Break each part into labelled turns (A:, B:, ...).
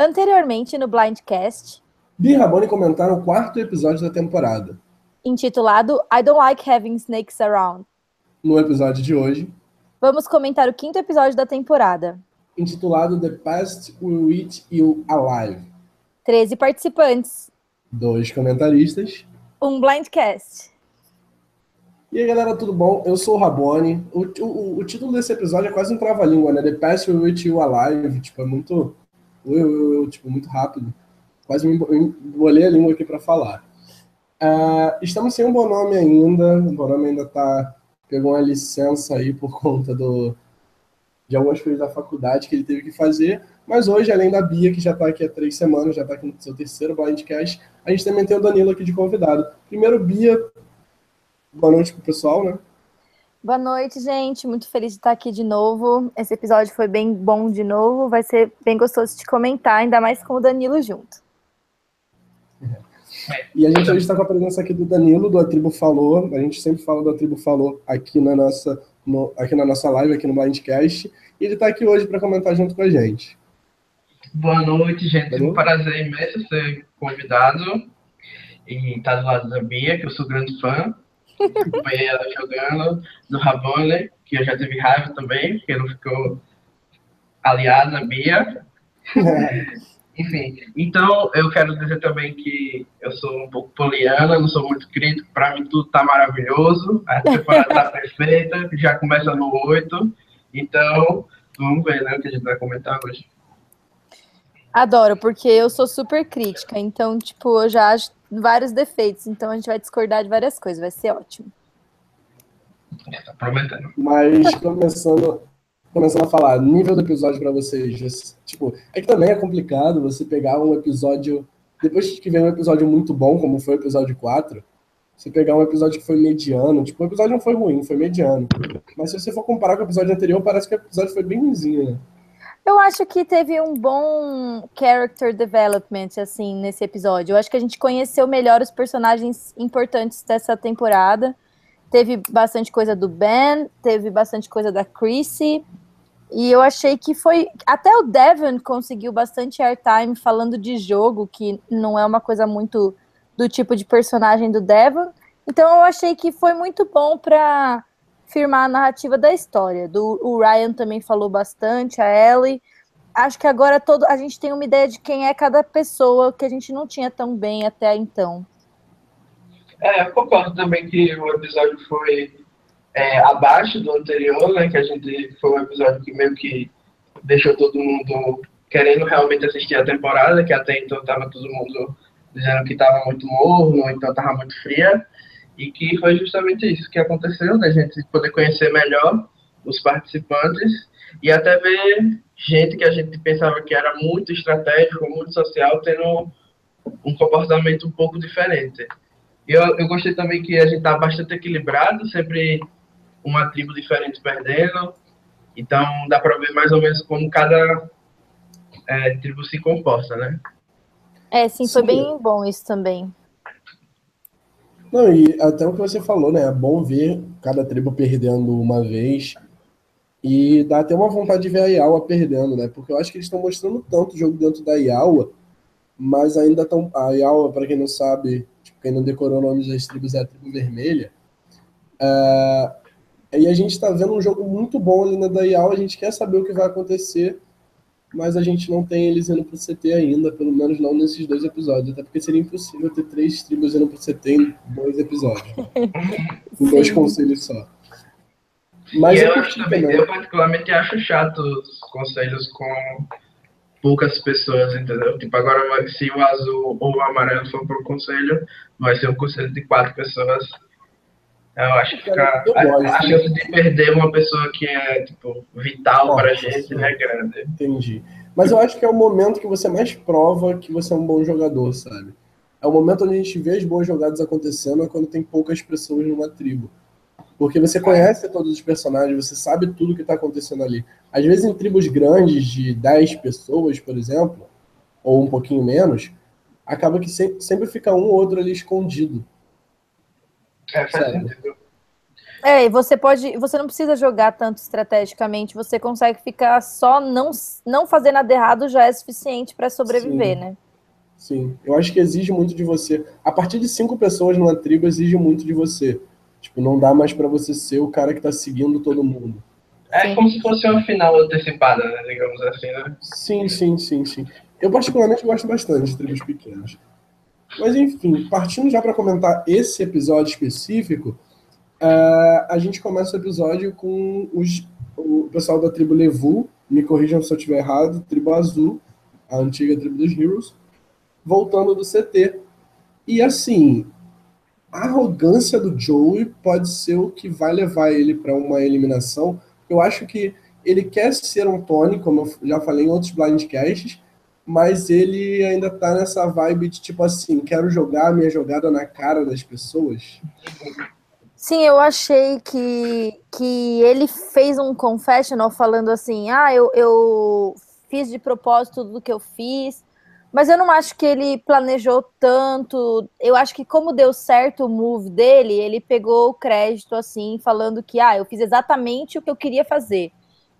A: Anteriormente, no Blindcast,
B: Bi e Rabone comentaram o quarto episódio da temporada.
A: intitulado I Don't Like Having Snakes Around,
B: No episódio de hoje,
A: vamos comentar o quinto episódio da temporada.
B: intitulado The Past Will Eat You Alive.
A: 13 participantes,
B: Dois comentaristas.
A: um Blindcast.
B: E aí, galera, tudo bom? Eu sou o Rabone. O, o, o título desse episódio é quase um trava-língua, né? The Past Will Eat You Alive. Tipo, é muito... Eu, eu, eu, tipo, muito rápido. Quase me embo- embolei a língua aqui para falar. Ah, estamos sem um bom nome ainda. O bom nome ainda tá... Pegou uma licença aí por conta do, de algumas coisas da faculdade que ele teve que fazer. Mas hoje, além da Bia, que já está aqui há três semanas, já está aqui no seu terceiro Blindcast, a gente também tem o Danilo aqui de convidado. Primeiro, Bia, boa noite pro pessoal, né?
A: Boa noite, gente. Muito feliz de estar aqui de novo. Esse episódio foi bem bom de novo. Vai ser bem gostoso de comentar, ainda mais com o Danilo junto.
B: E a gente hoje está com a presença aqui do Danilo, do A Tribo Falou. A gente sempre fala do A Tribo Falou aqui na nossa, no- aqui na nossa live, aqui no Blindcast. E ele está aqui hoje para comentar junto com a gente.
C: Boa noite, gente. É
B: Valeu.
C: um prazer imenso ser convidado e estar do lado da Bia, que eu sou grande fã. Acompanhei ela jogando, do Rabone, que eu já tive raiva também, porque não ficou aliado a Bia. Enfim, então eu quero dizer também que eu sou um pouco poliana, não sou muito crítico, para mim tudo tá maravilhoso, a temporada tá perfeita, já começa no 8, então vamos ver né, o que a gente vai comentar hoje.
A: Adoro, porque eu sou super crítica, então, tipo, eu já acho vários defeitos, então a gente vai discordar de várias coisas, vai ser ótimo.
C: Tá prometendo.
B: Mas começando, começando a falar, nível do episódio para vocês. Tipo, é que também é complicado você pegar um episódio. Depois que vem um episódio muito bom, como foi o episódio 4, você pegar um episódio que foi mediano. Tipo, o episódio não foi ruim, foi mediano. Mas se você for comparar com o episódio anterior, parece que o episódio foi bem ruimzinho, né?
A: Eu acho que teve um bom character development, assim, nesse episódio. Eu acho que a gente conheceu melhor os personagens importantes dessa temporada. Teve bastante coisa do Ben, teve bastante coisa da Chrissy. E eu achei que foi. Até o Devon conseguiu bastante airtime falando de jogo, que não é uma coisa muito do tipo de personagem do Devon. Então eu achei que foi muito bom para firmar a narrativa da história. Do, o Ryan também falou bastante, a Ellie. Acho que agora todo, a gente tem uma ideia de quem é cada pessoa que a gente não tinha tão bem até então.
C: É, eu concordo também que o episódio foi é, abaixo do anterior, né? Que a gente foi um episódio que meio que deixou todo mundo querendo realmente assistir a temporada, que até então tava todo mundo dizendo que tava muito morno, então tava muito fria, e que foi justamente isso que aconteceu, da gente poder conhecer melhor os participantes e até ver gente que a gente pensava que era muito estratégico, muito social, tendo um comportamento um pouco diferente. E Eu, eu gostei também que a gente tá bastante equilibrado, sempre uma tribo diferente perdendo. Então dá para ver mais ou menos como cada é, tribo se comporta, né?
A: É, sim, foi
B: Sim.
A: bem bom isso também.
B: Não, e até o que você falou, né? É bom ver cada tribo perdendo uma vez. E dá até uma vontade de ver a Iawa perdendo, né? Porque eu acho que eles estão mostrando tanto jogo dentro da Iawa, mas ainda estão. A Iawa, para quem não sabe, tipo, quem não decorou o nome das tribos, é a tribo vermelha. É, E a gente está vendo um jogo muito bom ali na da Iawa, a gente quer saber o que vai acontecer, mas a gente não tem eles indo pro CT ainda, pelo menos não nesses dois episódios, até porque seria impossível ter três tribos indo pro CT em dois episódios, em dois conselhos só. Mas
C: e
B: eu
C: eu,
B: curti
C: acho também,
B: também.
C: eu particularmente acho chato os conselhos com poucas pessoas, entendeu? Tipo, agora se o azul ou o amarelo for pro conselho, vai ser um conselho de quatro pessoas. Eu acho que fica, a, a chance de perder uma pessoa que é, tipo, vital pra
B: Nossa,
C: gente
B: sim.
C: é grande.
B: Entendi. Mas eu acho que é o momento que você mais prova que você é um bom jogador, sabe? É o momento onde a gente vê as boas jogadas acontecendo, é quando tem poucas pessoas numa tribo. Porque você conhece todos os personagens, você sabe tudo que está acontecendo ali. Às vezes em tribos grandes de 10 pessoas, por exemplo, ou um pouquinho menos, acaba que sempre, sempre fica um ou outro ali escondido.
C: É, faz
B: Sério.
C: sentido.
A: É, e você pode. Você não precisa jogar tanto estrategicamente, você consegue ficar só não, não fazer nada errado já é suficiente para sobreviver,
B: Sim.
A: né?
B: Sim, eu acho que exige muito de você. A partir de cinco pessoas numa tribo exige muito de você. Tipo, não dá mais pra você ser o cara que tá seguindo todo mundo.
C: É
A: Sim.
C: como se fosse uma final antecipada, né? Digamos assim, né?
B: Sim, sim, sim, sim. Eu particularmente gosto bastante de tribos pequenas. Mas enfim, partindo já para comentar esse episódio específico, ah, a gente começa o episódio com os, o pessoal da tribo Levu, me corrijam se eu estiver errado, tribo azul, a antiga tribo dos Heroes, voltando do CT. E assim, a arrogância do Joey pode ser o que vai levar ele para uma eliminação. Eu acho que ele quer ser um Tony, como eu já falei em outros blindcasts, mas ele ainda tá nessa vibe de tipo assim, quero jogar a minha jogada na cara das pessoas.
A: Sim, eu achei que, que ele fez um confessional falando assim: ah, eu, eu fiz de propósito tudo que eu fiz, mas eu não acho que ele planejou tanto. Eu acho que, como deu certo o move dele, ele pegou o crédito assim, falando que, ah, eu fiz exatamente o que eu queria fazer.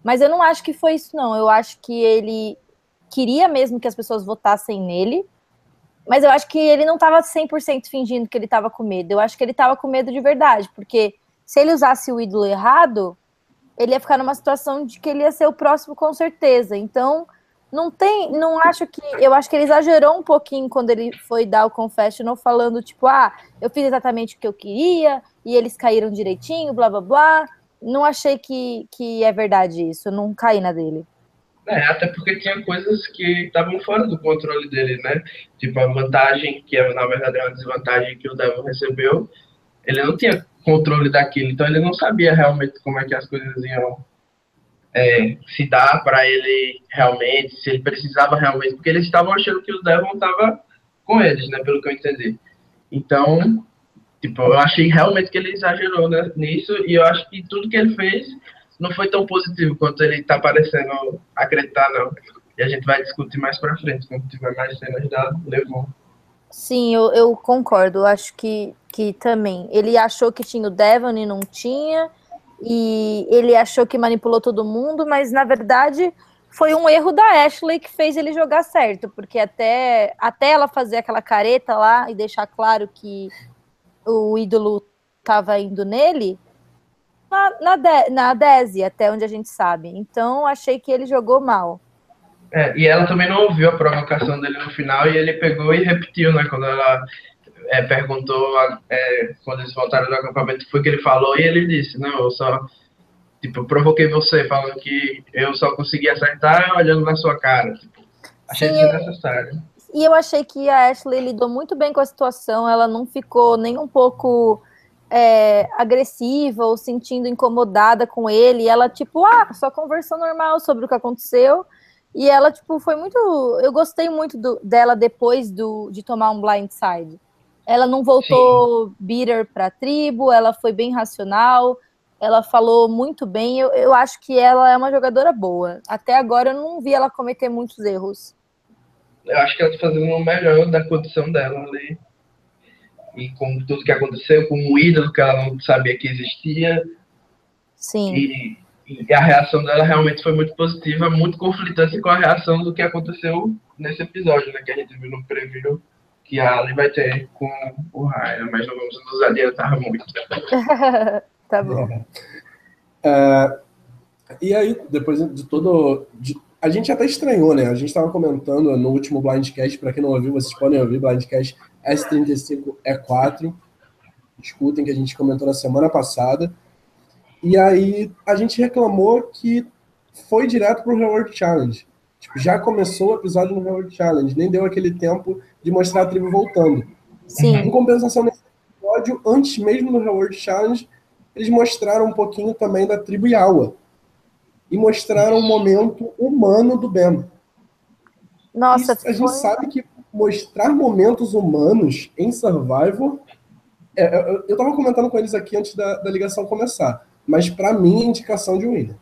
A: Mas eu não acho que foi isso, não. Eu acho que ele queria mesmo que as pessoas votassem nele. Mas eu acho que ele não estava 100% fingindo que ele estava com medo. Eu acho que ele estava com medo de verdade, porque se ele usasse o ídolo errado, ele ia ficar numa situação de que ele ia ser o próximo com certeza. Então, não tem, não acho que, eu acho que ele exagerou um pouquinho quando ele foi dar o confessional falando tipo, ah, eu fiz exatamente o que eu queria e eles caíram direitinho, blá blá blá. Não achei que, que é verdade isso, não caí na dele.
C: É, até porque tinha coisas que estavam fora do controle dele, né? Tipo, a vantagem, que na verdade é uma desvantagem que o Devil recebeu, ele não tinha controle daquilo, então ele não sabia realmente como é que as coisas iam é, se dar para ele realmente, se ele precisava realmente, porque eles estavam achando que o Devon estava com eles, né? Pelo que eu entendi. Então, tipo, eu achei realmente que ele exagerou né, nisso, e eu acho que tudo que ele fez não foi tão positivo quanto ele tá parecendo acreditar, não. E a gente vai discutir mais pra frente, quando tiver mais cenas da Levon.
A: Sim, eu, eu concordo. Acho que, que também. Ele achou que tinha o Devon e não tinha. E ele achou que manipulou todo mundo, mas na verdade foi um erro da Ashley que fez ele jogar certo, porque até, até ela fazer aquela careta lá e deixar claro que o ídolo estava indo nele, na, na, de, na Desi, até onde a gente sabe. Então achei que ele jogou mal.
C: É, e ela também não ouviu a provocação dele no final e ele pegou e repetiu, né? Quando ela é, perguntou, é, quando eles voltaram do acampamento, foi que ele falou e ele disse: Não, eu só tipo, provoquei você, falando que eu só consegui acertar olhando na sua cara. Tipo, achei
A: Sim,
C: desnecessário.
A: E eu achei que a Ashley lidou muito bem com a situação, ela não ficou nem um pouco é, agressiva ou sentindo incomodada com ele. Ela, tipo, ah, só conversou normal sobre o que aconteceu. E ela, tipo, foi muito. Eu gostei muito do- dela depois do, de tomar um blindside. Ela não voltou bitter pra tribo, ela foi bem racional, ela falou muito bem. Eu, eu acho que ela é uma jogadora boa. Até agora eu não vi ela cometer muitos erros.
C: Eu acho que ela tá fazendo o melhor da condição dela ali. E com tudo que aconteceu, com o ídolo que ela não sabia que existia,
A: Sim.
C: E, e a reação dela realmente foi muito positiva, muito conflitante com a reação do que aconteceu nesse episódio, né? Que a gente viu no preview que a Ali vai ter com o Ryan, mas não vamos nos adiantar muito.
A: tá bom.
B: É, e aí, depois de todo. de- a gente até estranhou, né? A gente estava comentando no último Blindcast, para quem não ouviu, vocês podem ouvir, Blindcast S35E4. Escutem que a gente comentou na semana passada. E aí a gente reclamou que foi direto pro Reward Challenge. Tipo, já começou o episódio no Reward Challenge, nem deu aquele tempo de mostrar a tribo voltando.
A: Sim.
B: Em compensação, nesse episódio, antes mesmo do Reward Challenge, eles mostraram um pouquinho também da tribo Yawa. E mostraram o momento humano do Ben.
A: Nossa,
B: Isso, a gente
A: foi-
B: sabe que mostrar momentos humanos em Survivor. é, é, eu- eu tava comentando com eles aqui antes da, da ligação começar. Mas para mim é indicação de winner.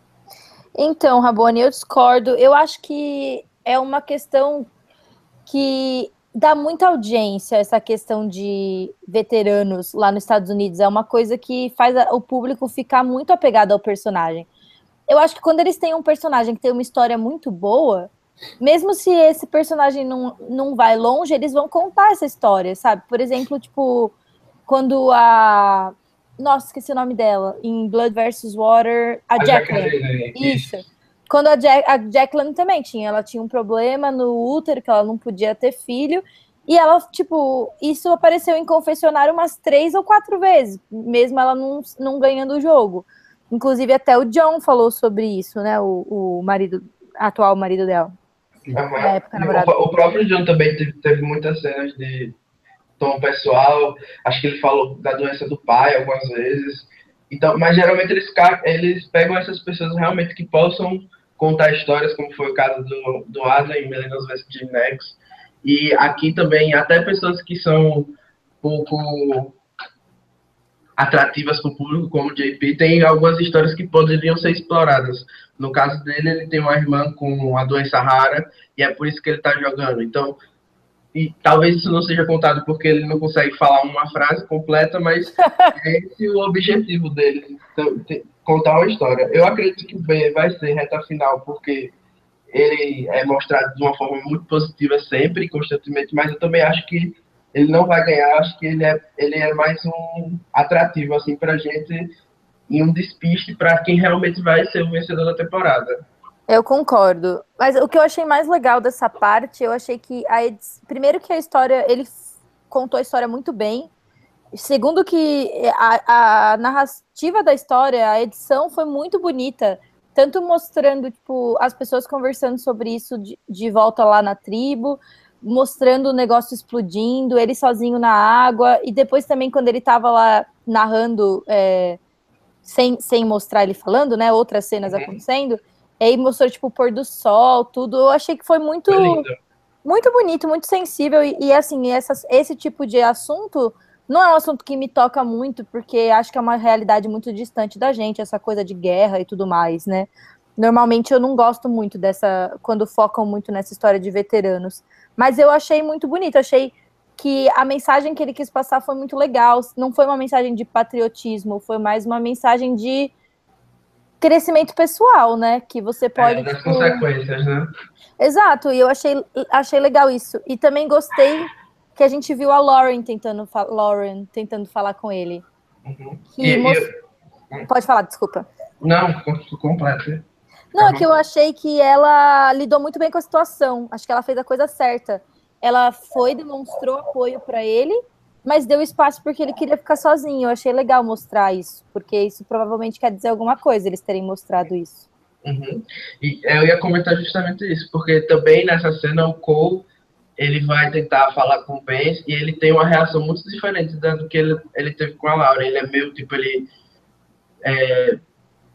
A: Então, Rabone, eu discordo. Eu acho que é uma questão que dá muita audiência essa questão de veteranos lá nos Estados Unidos. É uma coisa que faz o público ficar muito apegado ao personagem. Eu acho que quando eles têm um personagem que tem uma história muito boa, mesmo se esse personagem não, não vai longe, eles vão contar essa história, sabe? Por exemplo, tipo, quando a. Nossa, esqueci o nome dela. Em Blood vs. Water, a, a Jacqueline. Isso. Quando a, Jack, a Jacqueline também tinha, ela tinha um problema no útero, que ela não podia ter filho. E ela, tipo, isso apareceu em confessionário umas três ou quatro vezes, mesmo ela não, não ganhando o jogo. Inclusive, até o John falou sobre isso, né? O, o marido, atual marido dela.
C: Uhum. Época, o, o, próprio John também teve, teve, muitas cenas de tom pessoal. Acho que ele falou da doença do pai algumas vezes. Então, mas geralmente eles, eles pegam essas pessoas realmente que possam contar histórias, como foi o caso do, do Adam em Millennials vs. Nex. E aqui também, até pessoas que são pouco atrativas para o público, como o JP, tem algumas histórias que poderiam ser exploradas. No caso dele, ele tem uma irmã com a doença rara e é por isso que ele está jogando. Então, e talvez isso não seja contado porque ele não consegue falar uma frase completa, mas é esse o objetivo dele, então, contar uma história. Eu acredito que o B vai ser reta final, porque ele é mostrado de uma forma muito positiva sempre, constantemente, mas eu também acho que ele não vai ganhar, acho que ele é, ele é mais um atrativo, assim, pra gente, e um despiste para quem realmente vai ser o vencedor da temporada.
A: Eu concordo. Mas o que eu achei mais legal dessa parte, eu achei que a primeiro que a história, ele contou a história muito bem. Segundo que a, a narrativa da história, a edição foi muito bonita, tanto mostrando tipo as pessoas conversando sobre isso de, de volta lá na tribo, mostrando o negócio explodindo, ele sozinho na água, e depois também quando ele estava lá narrando, é, sem, sem mostrar ele falando, né, outras cenas uhum. acontecendo, aí mostrou, tipo, o pôr do sol, tudo, eu achei que foi muito, foi muito bonito, muito sensível, e, e assim, essas, esse tipo de assunto não é um assunto que me toca muito, porque acho que é uma realidade muito distante da gente, essa coisa de guerra e tudo mais, né, Normalmente eu não gosto muito dessa, quando focam muito nessa história de veteranos. Mas eu achei muito bonito, achei que a mensagem que ele quis passar foi muito legal. Não foi uma mensagem de patriotismo, foi mais uma mensagem de crescimento pessoal, né? Que você pode. É,
C: das tipo... consequências, né?
A: Exato, e eu achei, achei legal isso. E também gostei que a gente viu a Lauren tentando, Lauren tentando falar com ele. Uhum. E, most... eu... Pode falar, desculpa.
C: Não, completo.
A: Não, é que eu achei que ela lidou muito bem com a situação. Acho que ela fez a coisa certa. Ela foi, demonstrou apoio para ele, mas deu espaço porque ele queria ficar sozinho. Eu achei legal mostrar isso, porque isso provavelmente quer dizer alguma coisa, eles terem mostrado isso.
C: Uhum. E eu ia comentar justamente isso, porque também nessa cena o Cole ele vai tentar falar com o Ben e ele tem uma reação muito diferente do que ele, ele teve com a Laura. Ele é meio tipo, ele é,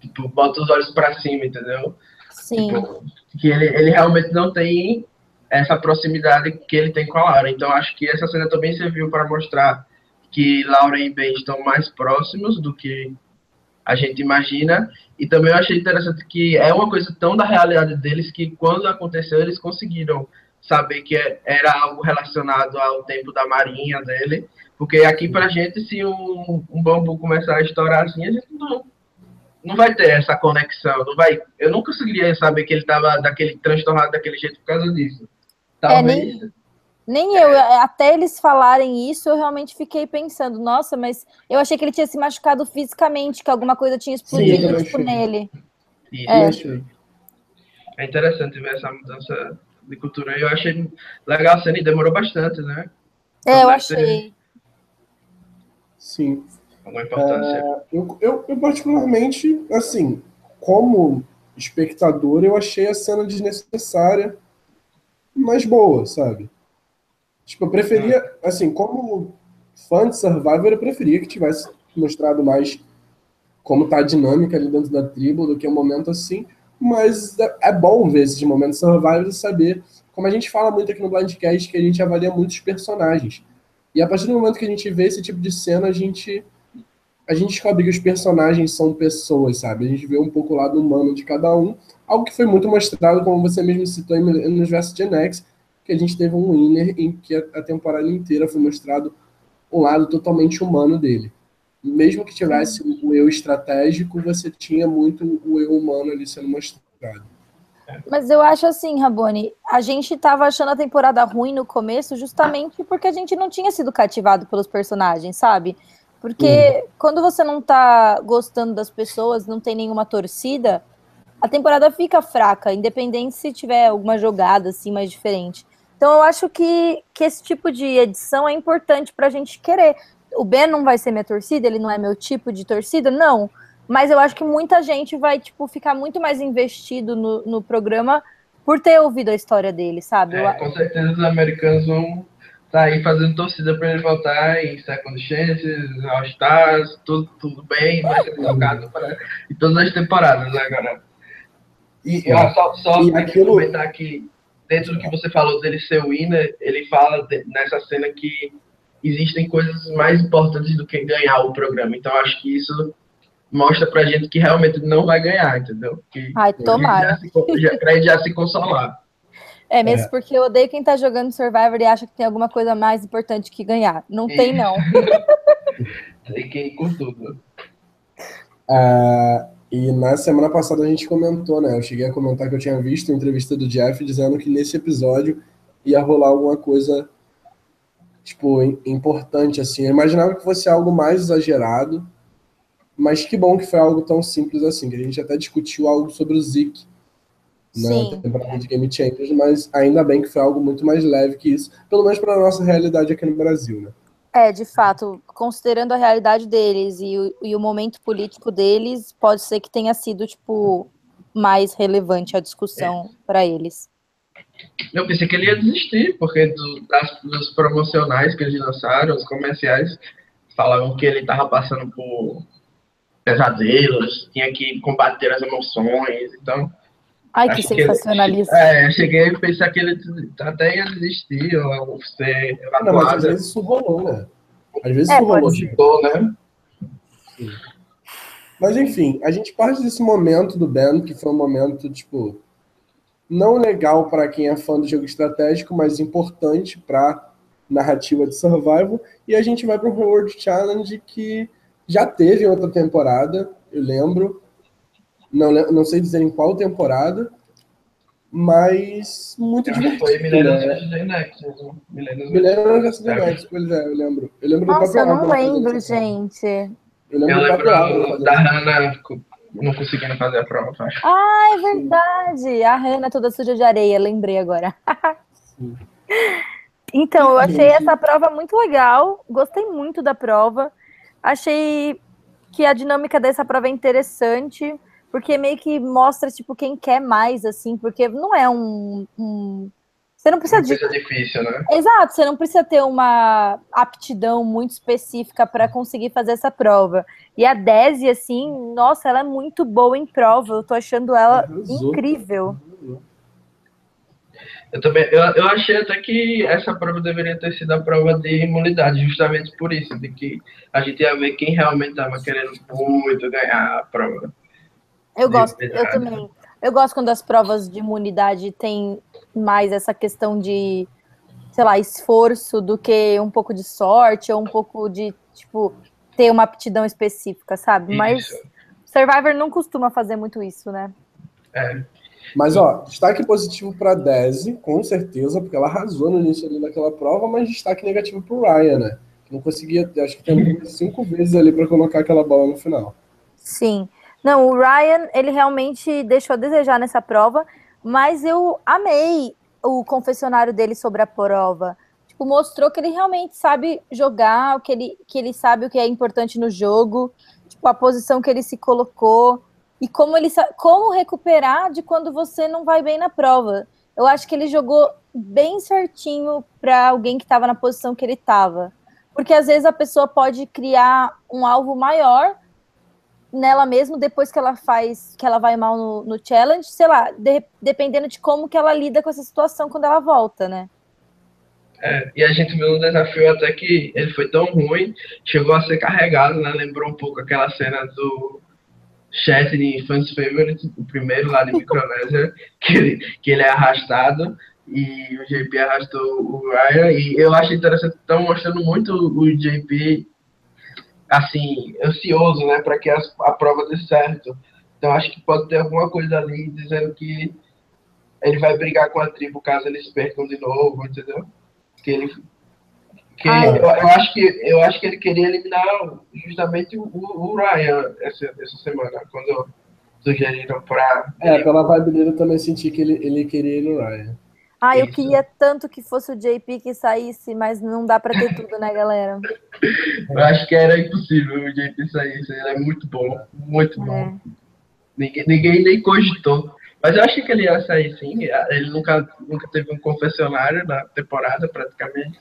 C: tipo, bota os olhos para cima, entendeu?
A: Sim. Tipo,
C: que ele, ele realmente não tem essa proximidade que ele tem com a Laura. Então, acho que essa cena também serviu para mostrar que Laura e Ben estão mais próximos do que a gente imagina. E também eu achei interessante que é uma coisa tão da realidade deles que quando aconteceu eles conseguiram saber que era algo relacionado ao tempo da marinha dele. Porque aqui pra gente, se um, um bambu começar a estourar assim, a gente não, não vai ter essa conexão, não vai. Eu não conseguiria saber que ele estava daquele transtornado daquele jeito por causa disso.
A: Talvez. É, nem, nem eu, até eles falarem isso, eu realmente fiquei pensando, nossa, mas eu achei que ele tinha se machucado fisicamente, que alguma coisa tinha explodido Sim, tipo, nele.
C: Isso. É. é interessante ver essa mudança de cultura. Eu achei legal a cena e demorou bastante, né?
A: É, eu achei.
B: Sim alguma importância? É, eu, eu, eu, particularmente, assim, como espectador, eu achei a cena desnecessária, mas boa, sabe? Tipo, eu preferia, ah. assim, como fã de Survivor, eu preferia que tivesse mostrado mais como tá a dinâmica ali dentro da tribo do que um momento assim, mas é, é bom ver esses momentos Survivor e saber, como a gente fala muito aqui no Blindcast, que a gente avalia muitos personagens. E a partir do momento que a gente vê esse tipo de cena, a gente a gente descobre que os personagens são pessoas, sabe? A gente vê um pouco o lado humano de cada um, algo que foi muito mostrado, como você mesmo citou no universo Gen X, que a gente teve um winner em que a temporada inteira foi mostrado um lado totalmente humano dele. Mesmo que tivesse o eu estratégico, você tinha muito o eu humano ali sendo mostrado.
A: Mas eu acho assim, Rabone, a gente tava achando a temporada ruim no começo justamente porque a gente não tinha sido cativado pelos personagens, sabe? Porque uhum. quando você não tá gostando das pessoas, não tem nenhuma torcida, a temporada fica fraca, independente se tiver alguma jogada assim mais diferente. Então eu acho que, que esse tipo de edição é importante pra gente querer. O Ben não vai ser minha torcida, ele não é meu tipo de torcida, não. Mas eu acho que muita gente vai, tipo, ficar muito mais investido no, no programa por ter ouvido a história dele, sabe?
C: É, com certeza os americanos vão tá aí fazendo torcida para ele voltar em Second Chances, All Stars, tudo, tudo bem, vai ser jogado para em todas as temporadas né, agora. E, ó, só, só e aquilo... comentar que dentro do que você falou dele ser o winner, ele fala de, nessa cena que existem coisas mais importantes do que ganhar o programa. Então acho que isso mostra pra gente que realmente não vai ganhar, entendeu? Que,
A: Ai, tomara.
C: Já, pra gente já se consolar.
A: É, mesmo é. porque eu odeio quem tá jogando Survivor e acha que tem alguma coisa mais importante que ganhar. Não e... tem, não.
C: tem que ir com tudo.
B: Uh, e na semana passada a gente comentou, né? Eu cheguei a comentar que eu tinha visto a entrevista do Jeff dizendo que nesse episódio ia rolar alguma coisa, tipo, importante, assim. Eu imaginava que fosse algo mais exagerado, mas que bom que foi algo tão simples assim, que a gente até discutiu algo sobre o Zik na Sim. temporada de Game Changers, mas ainda bem que foi algo muito mais leve que isso, pelo menos para a nossa realidade aqui no Brasil, né?
A: É, de fato, considerando a realidade deles e o, e o momento político deles, pode ser que tenha sido, tipo, mais relevante a discussão é. para eles.
C: Eu pensei que ele ia desistir, porque do, das, dos promocionais que eles lançaram, os comerciais, falavam que ele estava passando por pesadelos, tinha que combater as emoções, então...
A: Ai, que sensacionalista.
C: Que ele, é, eu cheguei a pensar que ele até ia desistir ou ser
B: evacuado. Não, mas às vezes isso rolou, né? Às vezes é, isso rolou.
C: Ficou, né?
B: Sim. Mas enfim, a gente parte desse momento do Ben, que foi um momento, tipo, não legal para quem é fã do jogo estratégico, mas importante para narrativa de survival, e a gente vai para o World Challenge que já teve outra temporada, eu lembro. Não, não sei dizer em qual temporada, mas muito eu divertido. Foi Millennium né? Nexus. Millennium vs. The Nexus, pois é, eu lembro. Eu lembro
A: Nossa, eu não lembro, gente.
C: Eu lembro, eu lembro da Hannah não conseguindo fazer a prova, acho.
A: Ah, é verdade. A Hannah toda suja de areia, lembrei agora. então, eu achei essa prova muito legal. Gostei muito da prova. Achei que a dinâmica dessa prova é interessante, porque meio que mostra, tipo, quem quer mais, assim, porque não é um. um... Você não precisa
C: de. difícil, né?
A: Exato, você não precisa ter uma aptidão muito específica para conseguir fazer essa prova. E a Desi, assim, nossa, ela é muito boa em prova. Eu tô achando ela incrível.
C: Eu também, eu, eu achei até que essa prova deveria ter sido a prova de imunidade, justamente por isso, de que a gente ia ver quem realmente estava querendo muito ganhar a prova.
A: Eu gosto, eu também. Eu gosto quando as provas de imunidade têm mais essa questão de, sei lá, esforço do que um pouco de sorte ou um pouco de, tipo, ter uma aptidão específica, sabe? Isso. Mas Survivor não costuma fazer muito isso, né?
C: É.
B: Mas, ó, destaque positivo para Desi, com certeza, porque ela arrasou no início ali daquela prova, mas destaque negativo para o Ryan, né? Não conseguia, acho que tem cinco vezes ali para colocar aquela bola no final.
A: Sim. Não, o Ryan, ele realmente deixou a desejar nessa prova, mas eu amei o confessionário dele sobre a prova. Tipo, mostrou que ele realmente sabe jogar, que ele, que ele sabe o que é importante no jogo, tipo, a posição que ele se colocou e como ele como recuperar de quando você não vai bem na prova. Eu acho que ele jogou bem certinho para alguém que estava na posição que ele estava. Porque às vezes a pessoa pode criar um alvo maior nela mesmo depois que ela faz, que ela vai mal no, no challenge, sei lá, de, dependendo de como que ela lida com essa situação quando ela volta, né?
C: É, e a gente viu um desafio até que ele foi tão ruim, chegou a ser carregado, né? Lembrou um pouco aquela cena do chat de Fans Favorite, o primeiro lá de Micronésia, que, que ele é arrastado. e o JP arrastou o Ryan. E eu acho interessante, estão mostrando muito o JP assim, ansioso, né, para que a, a prova dê certo. Então acho que pode ter alguma coisa ali dizendo que ele vai brigar com a tribo caso eles percam de novo, entendeu? Que ele que ah, eu, eu, acho que eu acho que ele queria eliminar justamente o, o Ryan essa, essa semana, quando sugeriram para.
B: É, pela vibe dele eu também senti que ele, ele queria ir no Ryan.
A: Ah, eu queria tanto que fosse o JP que saísse, mas não dá para ter tudo, né, galera?
C: eu acho que era impossível o JP sair. Ele é muito bom, muito bom. É. Ninguém, ninguém nem cogitou. Mas eu achei que ele ia sair sim. Ele nunca, nunca teve um confessionário na temporada, praticamente.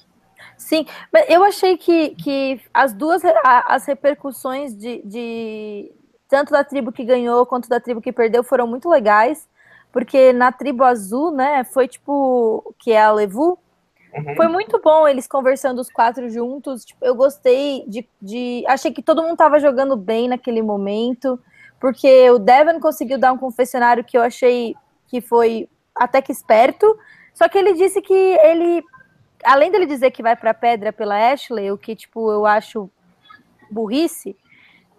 A: Sim, mas eu achei que, que as duas as repercussões de, de tanto da tribo que ganhou quanto da tribo que perdeu foram muito legais, porque na tribo azul, né, foi tipo que é a Levu, uhum. foi muito bom eles conversando os quatro juntos. Tipo, eu gostei de, de, achei que todo mundo tava jogando bem naquele momento, porque o Devon conseguiu dar um confessionário que eu achei que foi até que esperto. Só que ele disse que ele além dele dizer que vai para pedra pela Ashley, o que tipo eu acho burrice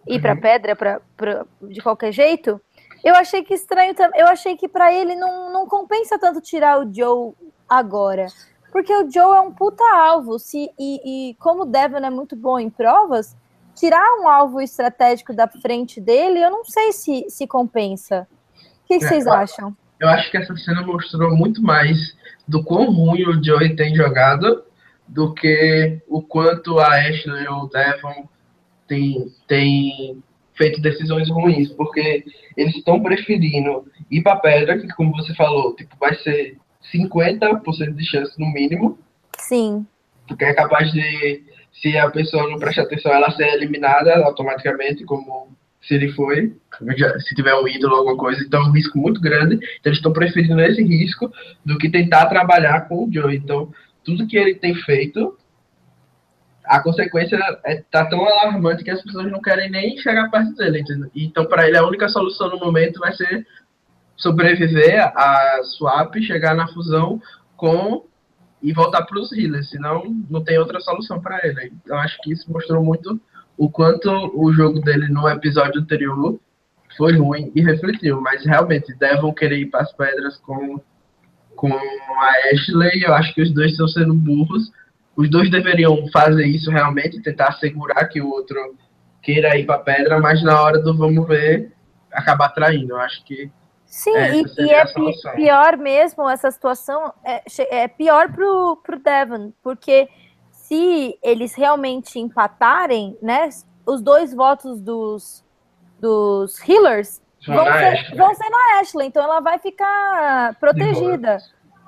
A: ir uhum. para pedra pra, pra, de qualquer jeito, eu achei que estranho eu achei que para ele não, não compensa tanto tirar o Joe agora. Porque o Joe é um puta alvo. Se, e, e como o Devon é muito bom em provas, tirar um alvo estratégico da frente dele, eu não sei se, se compensa. O que, que é, vocês acham?
C: Eu acho que essa cena mostrou muito mais do quão ruim o Joey tem jogado do que o quanto a Ashley ou o Devon tem, tem feito decisões ruins, porque eles estão preferindo ir para pedra, que como você falou, tipo, vai ser 50% de chance no mínimo.
A: Sim.
C: Porque é capaz de, se a pessoa não prestar atenção, ela ser eliminada automaticamente, como se ele foi, se tiver um ídolo alguma coisa, então é um risco muito grande. Então eles estão preferindo esse risco do que tentar trabalhar com o Joe. Então, tudo que ele tem feito, a consequência é, tá tão alarmante que as pessoas não querem nem chegar perto dele. Entendeu? Então, para ele, a única solução no momento vai ser sobreviver a swap, chegar na fusão com e voltar para os healers, senão não tem outra solução para ele. Então, acho que isso mostrou muito o quanto o jogo dele no episódio anterior foi ruim e refletiu, mas realmente Devon querer ir para as pedras com, com a Ashley, eu acho que os dois estão sendo burros. Os dois deveriam fazer isso realmente, tentar assegurar que o outro queira ir para a pedra, mas na hora do vamos ver, acabar traindo. Eu acho que.
A: Sim, e, e é pior mesmo essa situação, é, é pior pro, pro Devon, porque se eles realmente empatarem, né, os dois votos dos, dos healers vão ser, vão ser, na Ashley, então ela vai ficar protegida.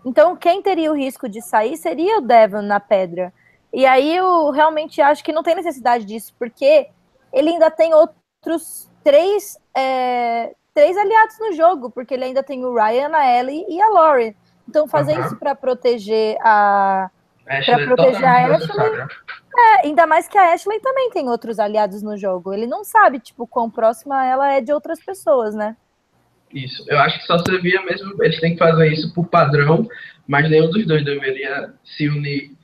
A: Então, quem teria o risco de sair seria o Devon na pedra. E aí eu realmente acho que não tem necessidade disso, porque ele ainda tem outros três, é, três aliados no jogo, porque ele ainda tem o Ryan, a Ellie e a Lori. Então, fazer uhum. isso para proteger a, para proteger a Ashley. É, ainda mais que a Ashley também tem outros aliados no jogo. Ele não sabe, tipo, quão próxima ela é de outras pessoas, né?
C: Isso. Eu acho que só servia mesmo. Eles têm que fazer isso por padrão, mas nenhum dos dois deveria se unir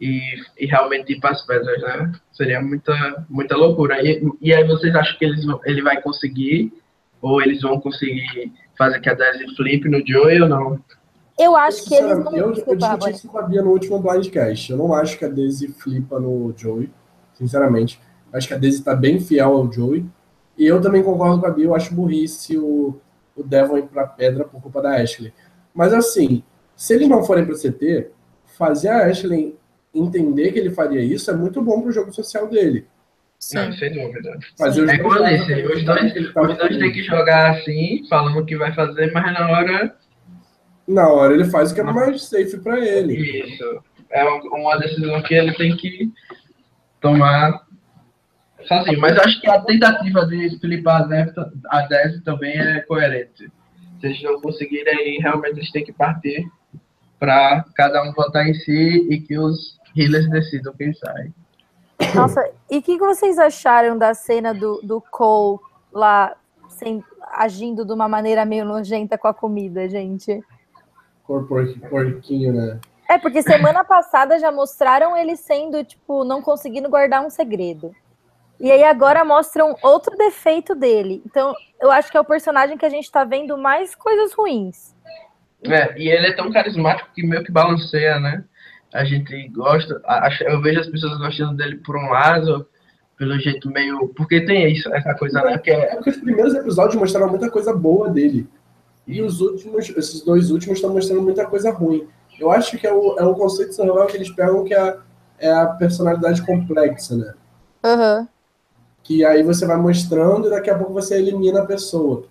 C: e, e realmente ir para as pedras, né? Seria muita, muita loucura. E, e aí vocês acham que eles, ele vai conseguir? Ou eles vão conseguir fazer que a Daisy flip no Joey ou não?
A: Eu acho que eles
B: não. Eu, eu discuti isso com a Bia no último Blindcast. Eu não acho que a Daisy flipa no Joey, sinceramente. Acho que a Daisy tá bem fiel ao Joey. E eu também concordo com a Bia, eu acho burrice o, o Devon ir pra pedra por culpa da Ashley. Mas assim, se eles não forem pro CT, fazer a Ashley entender que ele faria isso é muito bom pro jogo social dele.
C: Sim. Não, sem dúvida. Fazer os é igual esse. Os dois, os dois têm que jogar assim, falando o que vai fazer, mas na hora
B: na hora ele faz o que é mais safe para ele.
C: Isso. É uma decisão que ele tem que tomar sozinho. Mas acho que a tentativa de flipar a 10 também é coerente. Se eles não conseguirem, realmente eles têm que partir para cada um votar em si e que os healers decidam quem sai.
A: Nossa, e o que, que vocês acharam da cena do, do Cole lá sem, agindo de uma maneira meio nojenta com a comida, gente?
B: porquinho, né?
A: É, porque semana passada já mostraram ele sendo, tipo, não conseguindo guardar um segredo. E aí agora mostram outro defeito dele. Então, eu acho que é o personagem que a gente tá vendo mais coisas ruins.
C: É, e ele é tão carismático que meio que balanceia, né? A gente gosta, eu vejo as pessoas gostando dele por um lado, pelo jeito meio. Porque tem isso, essa coisa, né? Que
B: é... é porque os primeiros episódios mostraram muita coisa boa dele. E os últimos, esses dois últimos estão mostrando muita coisa ruim. Eu acho que é o, é o conceito survival que eles pegam que é, é a personalidade complexa, né?
A: Aham. Uhum
B: que aí você vai mostrando e daqui a pouco você elimina a pessoa.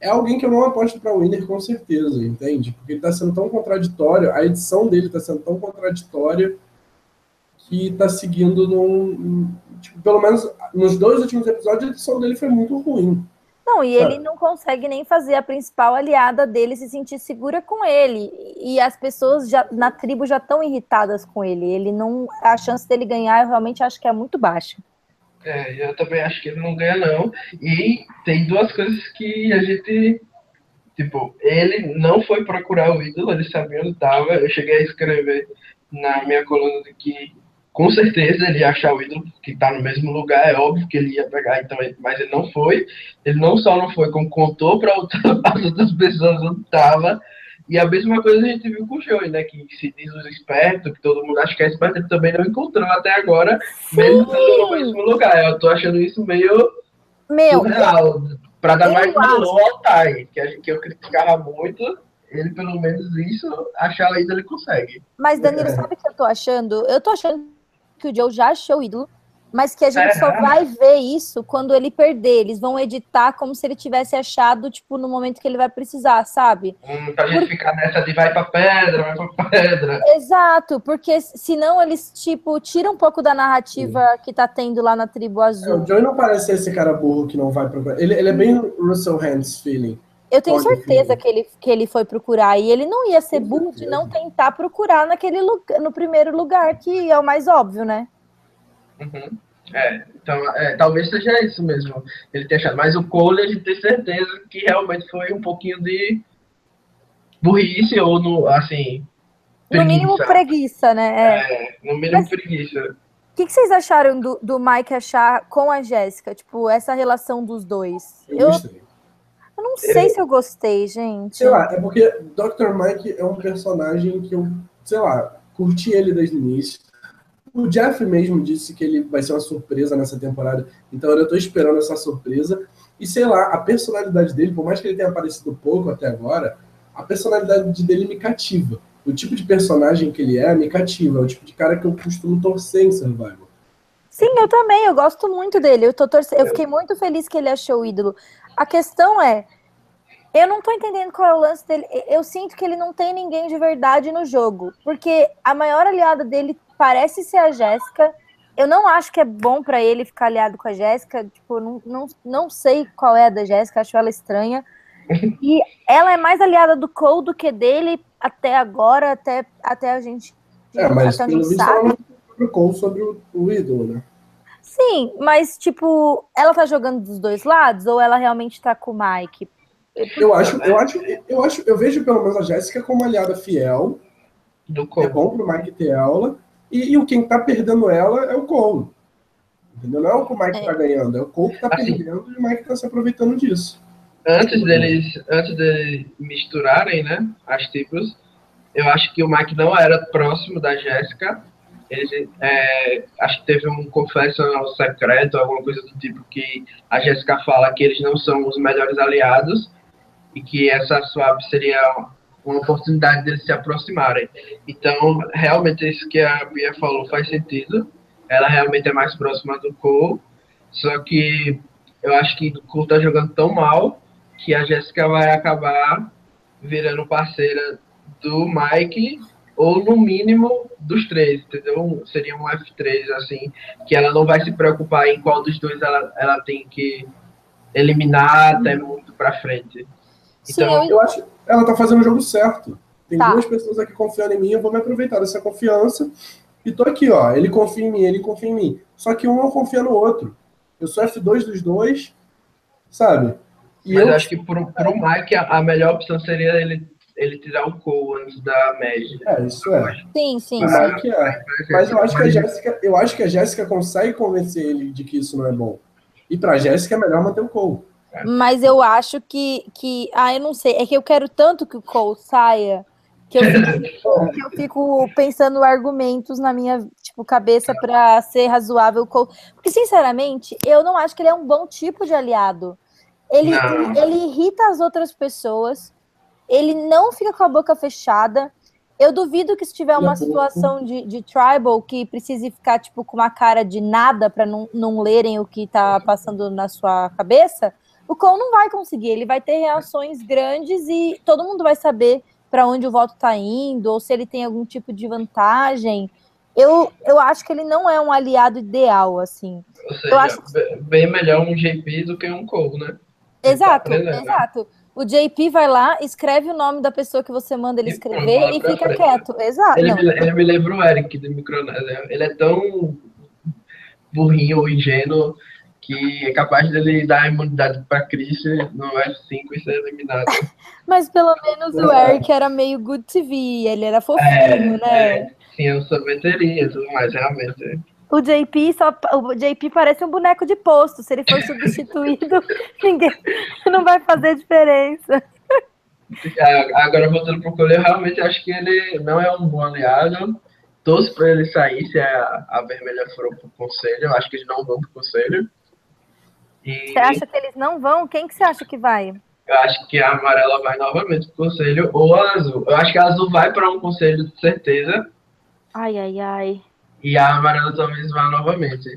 B: É alguém que eu não aposto para winner com certeza, entende? Porque ele está sendo tão contraditório, a edição dele está sendo tão contraditória que está seguindo num. Tipo, pelo menos nos dois últimos episódios, a edição dele foi muito ruim.
A: Não, e ele não consegue nem fazer a principal aliada dele se sentir segura com ele. E as pessoas já, na tribo já estão irritadas com ele. Ele não. A chance dele ganhar, eu realmente acho que é muito baixa.
C: É, eu também acho que ele não ganha, não. E tem duas coisas que a gente. Tipo, ele não foi procurar o ídolo, ele sabia onde estava. Eu cheguei a escrever na minha coluna de que com certeza ele ia achar o ídolo que está no mesmo lugar, é óbvio que ele ia pegar, então, mas ele não foi. Ele não só não foi, como contou para as outras pessoas onde estava. E a mesma coisa a gente viu com o Joey, né? Que se diz os espertos, que todo mundo acha que é esperto, ele também não encontrou até agora, Sim. mesmo no mesmo lugar. Eu tô achando isso meio
A: Meu,
C: surreal. Pra dar mais valor ao Tai, que, que eu criticava muito, ele pelo menos isso, achar ídolo ele consegue.
A: Mas, Danilo, é. sabe o que eu tô achando? Eu tô achando que o Joe já achou o ídolo, mas que a gente é. só vai ver isso quando ele perder. Eles vão editar como se ele tivesse achado, tipo, no momento que ele vai precisar, sabe?
C: Hum, pra gente Por... ficar nessa de vai pra pedra, vai pra pedra.
A: Exato, porque senão eles, tipo, tiram um pouco da narrativa Sim. que tá tendo lá na tribo azul.
B: É, o Joey não parece ser esse cara burro que não vai procurar. Ele, ele é bem Russell Hands feeling.
A: Eu tenho Pode certeza que ele, que ele foi procurar. E ele não ia ser burro de não tentar procurar naquele lugar, no primeiro lugar, que é o mais óbvio, né?
C: Uhum. É, então, é, talvez seja isso mesmo. Ele ter achado. Mas o Cole, a gente tem certeza que realmente foi um pouquinho de burrice ou, no, assim.
A: Preguiça. No mínimo preguiça, né? É,
C: é no mínimo Mas, preguiça.
A: O que, que, vocês acharam do, do Mike achar com a Jéssica? Tipo, essa relação dos dois?
B: Eu, eu, eu
A: não sei se eu gostei, gente.
B: Sei lá, é porque Dr. Mike é um personagem que eu, sei lá, curti ele desde o início o Jeff mesmo disse que ele vai ser uma surpresa nessa temporada, então eu estou esperando essa surpresa. E sei lá, a personalidade dele, por mais que ele tenha aparecido pouco até agora, a personalidade dele me cativa. O tipo de personagem que ele é me cativa. É o tipo de cara que eu costumo torcer em Survival.
A: Sim, eu também, eu gosto muito dele. Eu, tô torce... eu fiquei muito feliz que ele achou o ídolo. A questão é, eu não tô entendendo qual é o lance dele. Eu sinto que ele não tem ninguém de verdade no jogo. Porque a maior aliada dele parece ser a Jéssica. Eu não acho que é bom para ele ficar aliado com a Jéssica. Tipo, não, não, não sei qual é a da Jéssica, acho ela estranha. E ela é mais aliada do Cole do que dele até agora, até, até a gente.
B: É, mas até pelo visto ela não Cole sobre o, o ídolo, né?
A: Sim, mas tipo, ela tá jogando dos dois lados ou ela realmente tá com o Mike?
B: Eu acho, eu acho, eu acho, eu vejo pelo menos a Jéssica como aliada fiel.
C: Do Cole.
B: É bom pro Mike ter ela. E, e quem está perdendo ela é o Cole. Entendeu? Não é o que o Mike está é. ganhando, é o Cole que está assim, perdendo e o Mike está se aproveitando disso.
C: Antes deles, antes de misturarem né, as tipos, eu acho que o Mike não era próximo da Jéssica. Ele, é, acho que teve um confessional secreto, alguma coisa do tipo, que a Jéssica fala que eles não são os melhores aliados e que essa swap seria uma oportunidade deles se aproximarem. Então, realmente, isso que a Bia falou faz sentido. Ela realmente é mais próxima do Cole, só que eu acho que o Cole tá jogando tão mal que a Jéssica vai acabar virando parceira do Mike, ou no mínimo dos três, entendeu? Seria um F3, assim, que ela não vai se preocupar em qual dos dois ela, ela tem que eliminar até muito pra frente.
B: Então, Sim, eu acho ela tá fazendo o jogo certo. Tem tá. duas pessoas aqui confiando em mim, eu vou me aproveitar dessa confiança. E tô aqui, ó. Ele confia em mim, ele confia em mim. Só que um não confia no outro. Eu sou F2 dos dois, sabe?
C: E Mas eu acho que pro, pro Mike a, melhor opção seria ele, ele tirar o Cole antes da Meg.
B: É, isso é.
A: Sim, sim,
B: Mas,
A: sim.
B: é que é. Mas eu acho que a Jéssica, eu acho que a Jéssica consegue convencer ele de que isso não é bom. E pra Jéssica é melhor manter o Cole.
A: Mas eu acho que, que. Ah, eu não sei. É que eu quero tanto que o Cole saia que eu fico, que eu fico pensando argumentos na minha tipo, cabeça para ser razoável. Cole. Porque, sinceramente, eu não acho que ele é um bom tipo de aliado. Ele,
C: Não.
A: ele irrita as outras pessoas, ele não fica com a boca fechada. Eu duvido que se tiver uma situação de, de tribal que precise ficar tipo com uma cara de nada para não, não lerem o que tá passando na sua cabeça, o Cole não vai conseguir. Ele vai ter reações grandes e todo mundo vai saber para onde o voto tá indo ou se ele tem algum tipo de vantagem. Eu, eu acho que ele não é um aliado ideal, assim.
C: Ou seja,
A: Eu acho
C: be- bem melhor um JP do que um Cole, né?
A: Exato,
C: Tá
A: exato. O JP vai lá, escreve o nome da pessoa que você manda ele
C: E
A: escrever e
C: pra
A: fica
C: frente.
A: quieto. Exato.
C: Ele, me, ele me lembra o Eric do Micronésia. Ele é tão burrinho ou ingênuo que é capaz dele dar imunidade pra Chris no F5 e ser eliminado.
A: Mas pelo menos o Eric era meio good TV, ele era fofinho, né?
C: é, tinha sorveteria e tudo mais, realmente.
A: O JP só o JP parece um boneco de posto. Se ele for substituído, ninguém não vai fazer diferença.
C: É, Agora, voltando pro Cole, eu realmente acho que ele não é um bom aliado. Torço pra ele sair se a, a vermelha for pro conselho. Eu acho que eles não vão pro conselho. E
A: Você acha que eles não vão? Quem que você acha que vai?
C: eu acho que a amarela vai novamente pro conselho ou a azul. Eu acho que a azul vai para um conselho de certeza.
A: Ai, ai, ai.
C: E a amarela talvez vá novamente.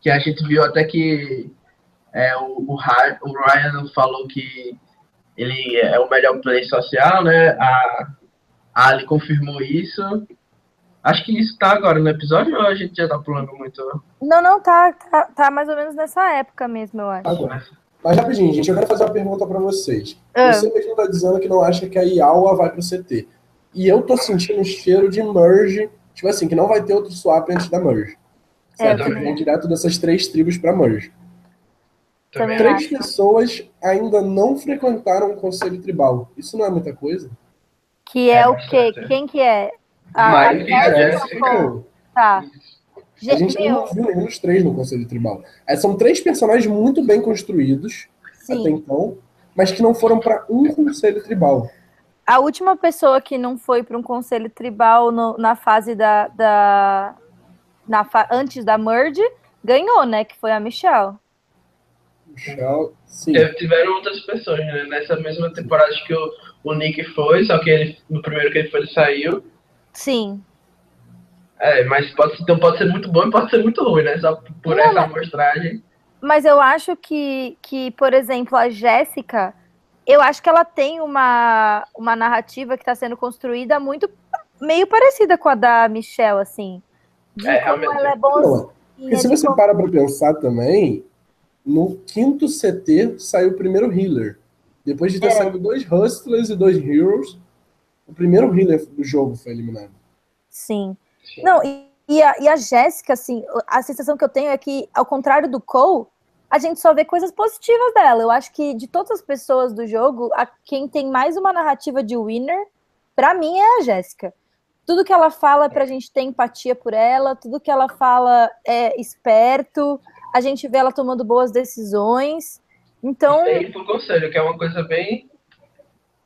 C: Que a gente viu até que é, o, o, Ryan falou que ele é o melhor play social, né? A, a Ali confirmou isso. Acho que isso tá agora no episódio ou a gente já tá pulando muito?
A: Não, não, tá, tá, tá mais ou menos nessa época mesmo, eu acho.
B: Agora. Mas rapidinho, gente, eu quero fazer uma pergunta pra vocês.
A: Ah.
B: Você mesmo tá dizendo que não acha que a Iawa vai pro CT. E eu tô sentindo um cheiro de merge, tipo assim, que não vai ter outro swap antes da merge.
A: É,
B: Certo? Que vem direto dessas três tribos pra merge.
A: Também
B: Três
A: acho.
B: pessoas ainda não frequentaram o conselho tribal. Isso não é muita coisa?
A: Que é,
C: É,
A: o quê? Quem que é?
C: Mike e
A: Jéssica
C: Jéssica.
A: Cole. Tá.
B: A gente
A: Meu,
B: não viu nenhum dos três no conselho tribal. É, são três personagens muito bem construídos até
A: sim.
B: então, mas que não foram pra um conselho tribal.
A: A última pessoa que não foi para um conselho tribal no- na fase da. da na fa- antes da merge ganhou, né? Que foi a Michelle.
B: Michel, sim.
C: Teve- Tiveram outras pessoas, né? Nessa mesma temporada que o, o Nick foi, só que ele, no primeiro que ele foi, ele saiu.
A: Sim.
C: É, mas pode, então pode ser muito bom e pode ser muito ruim, né? Só por
A: Não,
C: essa amostragem.
A: Mas eu acho que, que por exemplo, a Jéssica, eu acho que ela tem uma, uma narrativa que está sendo construída muito meio parecida com a da Michelle, assim. De
C: É,
A: como
C: realmente.
A: ela é
B: Não,
A: boazinha.
B: Porque se você
A: como-
B: para pra pensar também, no quinto CT saiu o primeiro healer. Depois de ter
A: É.
B: saído dois Hustlers e dois Heroes, o primeiro healer do jogo foi eliminado.
A: Sim. Não, e, e a, e a Jéssica, assim, a sensação que eu tenho é que, ao contrário do Cole, a gente só vê coisas positivas dela. Eu acho que de todas as pessoas do jogo, a, quem tem mais uma narrativa de winner, pra mim, é a Jéssica. Tudo que ela fala é pra gente ter empatia por ela, tudo que ela fala é esperto, a gente vê ela tomando boas decisões. Então,
C: E pro conselho, que é uma coisa bem.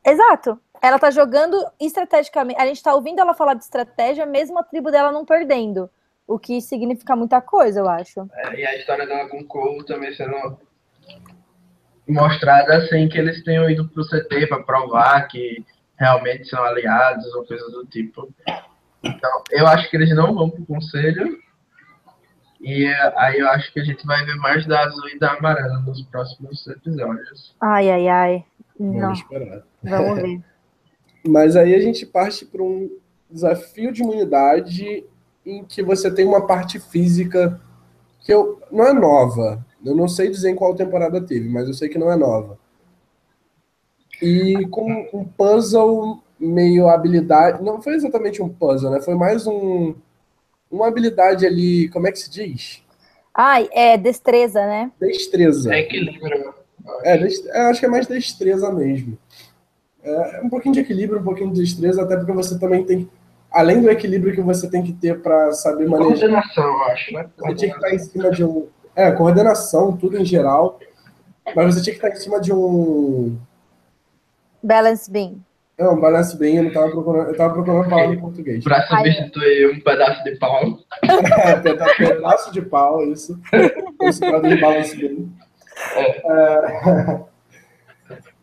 A: Exato. Ela tá jogando estrategicamente. A gente tá ouvindo ela falar de estratégia, mesmo a tribo dela não perdendo. O que significa muita coisa, eu acho.
C: é, e a história dela com o Cole também sendo mostrada assim que eles tenham ido pro CT para provar que realmente são aliados ou coisa do tipo. Então, eu acho que eles não vão pro conselho. E aí eu acho que a gente vai ver mais da azul e da amarela nos próximos episódios.
A: Ai, ai, ai. Não,
B: Vamos esperar.
A: vamos ver.
B: Mas aí a gente parte para um desafio de imunidade em que você tem uma parte física que eu, não é nova. Eu não sei dizer em qual temporada teve, mas eu sei que não é nova. E com um puzzle meio habilidade. Não foi exatamente um puzzle, né? Foi mais um. Uma habilidade ali. Como é que se diz?
A: Ai, é destreza, né?
B: Destreza.
C: É equilíbrio.
B: É, dest- eu acho que é mais destreza mesmo. É um pouquinho de equilíbrio, um pouquinho de destreza, até porque você também tem, além do equilíbrio que você tem que ter para saber manejar.
C: Coordenação, eu acho, né?
B: Você tinha que estar em cima de um. É, coordenação, tudo em geral. Mas você tinha que estar em cima de um.
A: Balance beam.
B: É, um balance beam, eu não tava procurando, eu tava procurando a palavra em português.
C: Pra substituir um pedaço de pau.
B: É, peda- pedaço de pau, isso. Isso para de balance beam. É,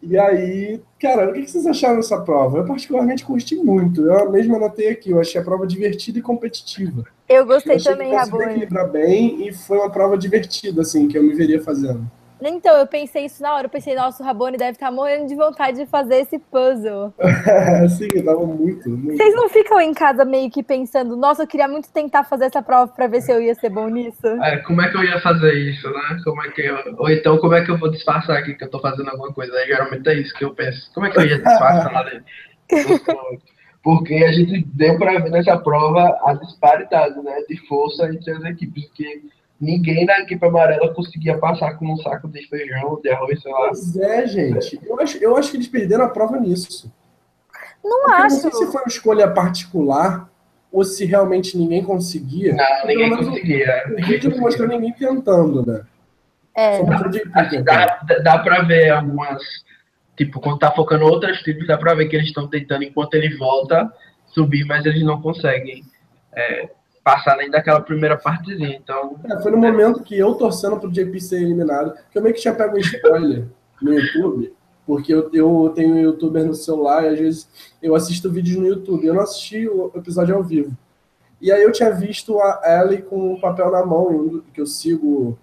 B: E aí, cara, o que vocês acharam dessa prova? Eu particularmente curti muito. Eu mesmo anotei aqui, eu achei a prova divertida e competitiva.
A: Eu
B: Eu
A: gostei
B: achei
A: também, Rabone.
B: equilibrar bem e foi uma prova divertida, assim, que eu me veria fazendo.
A: Então, eu pensei isso na hora. Eu pensei, nossa, o Rabone deve estar morrendo de vontade de fazer esse puzzle.
B: Sim, eu tava muito, muito.
A: Vocês não ficam em casa meio que pensando, nossa, eu queria muito tentar fazer essa prova pra ver se eu ia ser bom nisso?
C: É, como é que eu ia fazer isso, né? Como é que eu... Ou então, como é que eu vou disfarçar aqui que eu tô fazendo alguma coisa? Aí, geralmente é isso que eu penso. Como é que eu ia disfarçar ali? Porque a gente deu pra ver nessa prova a disparidade, né? De força entre as equipes. Que ninguém na equipe amarela conseguia passar com um saco de feijão, de arroz, sei lá.
B: Pois é, gente. Eu acho, eu acho que eles perderam a prova nisso.
A: Não
B: Porque
A: acho.
B: não sei se foi uma escolha particular ou se realmente ninguém conseguia.
C: Não, ninguém
B: menos
C: conseguia.
B: O
C: Ninguém
B: vídeo não mostrou ninguém tentando, né?
A: É,
C: Assim, dá- dá pra ver algumas. Tipo, quando tá focando outras tribos, dá pra ver que eles estão tentando, enquanto ele volta, subir, mas eles não conseguem é, passar nem daquela primeira partezinha. Então,
B: É, foi no momento que eu torcendo pro JP ser eliminado, que eu meio que tinha pego um spoiler no YouTube, porque eu, eu tenho um youtuber no celular e às vezes eu assisto vídeos no YouTube. Eu não assisti o episódio ao vivo. E aí eu tinha visto a Ellie com um papel na mão, que eu sigo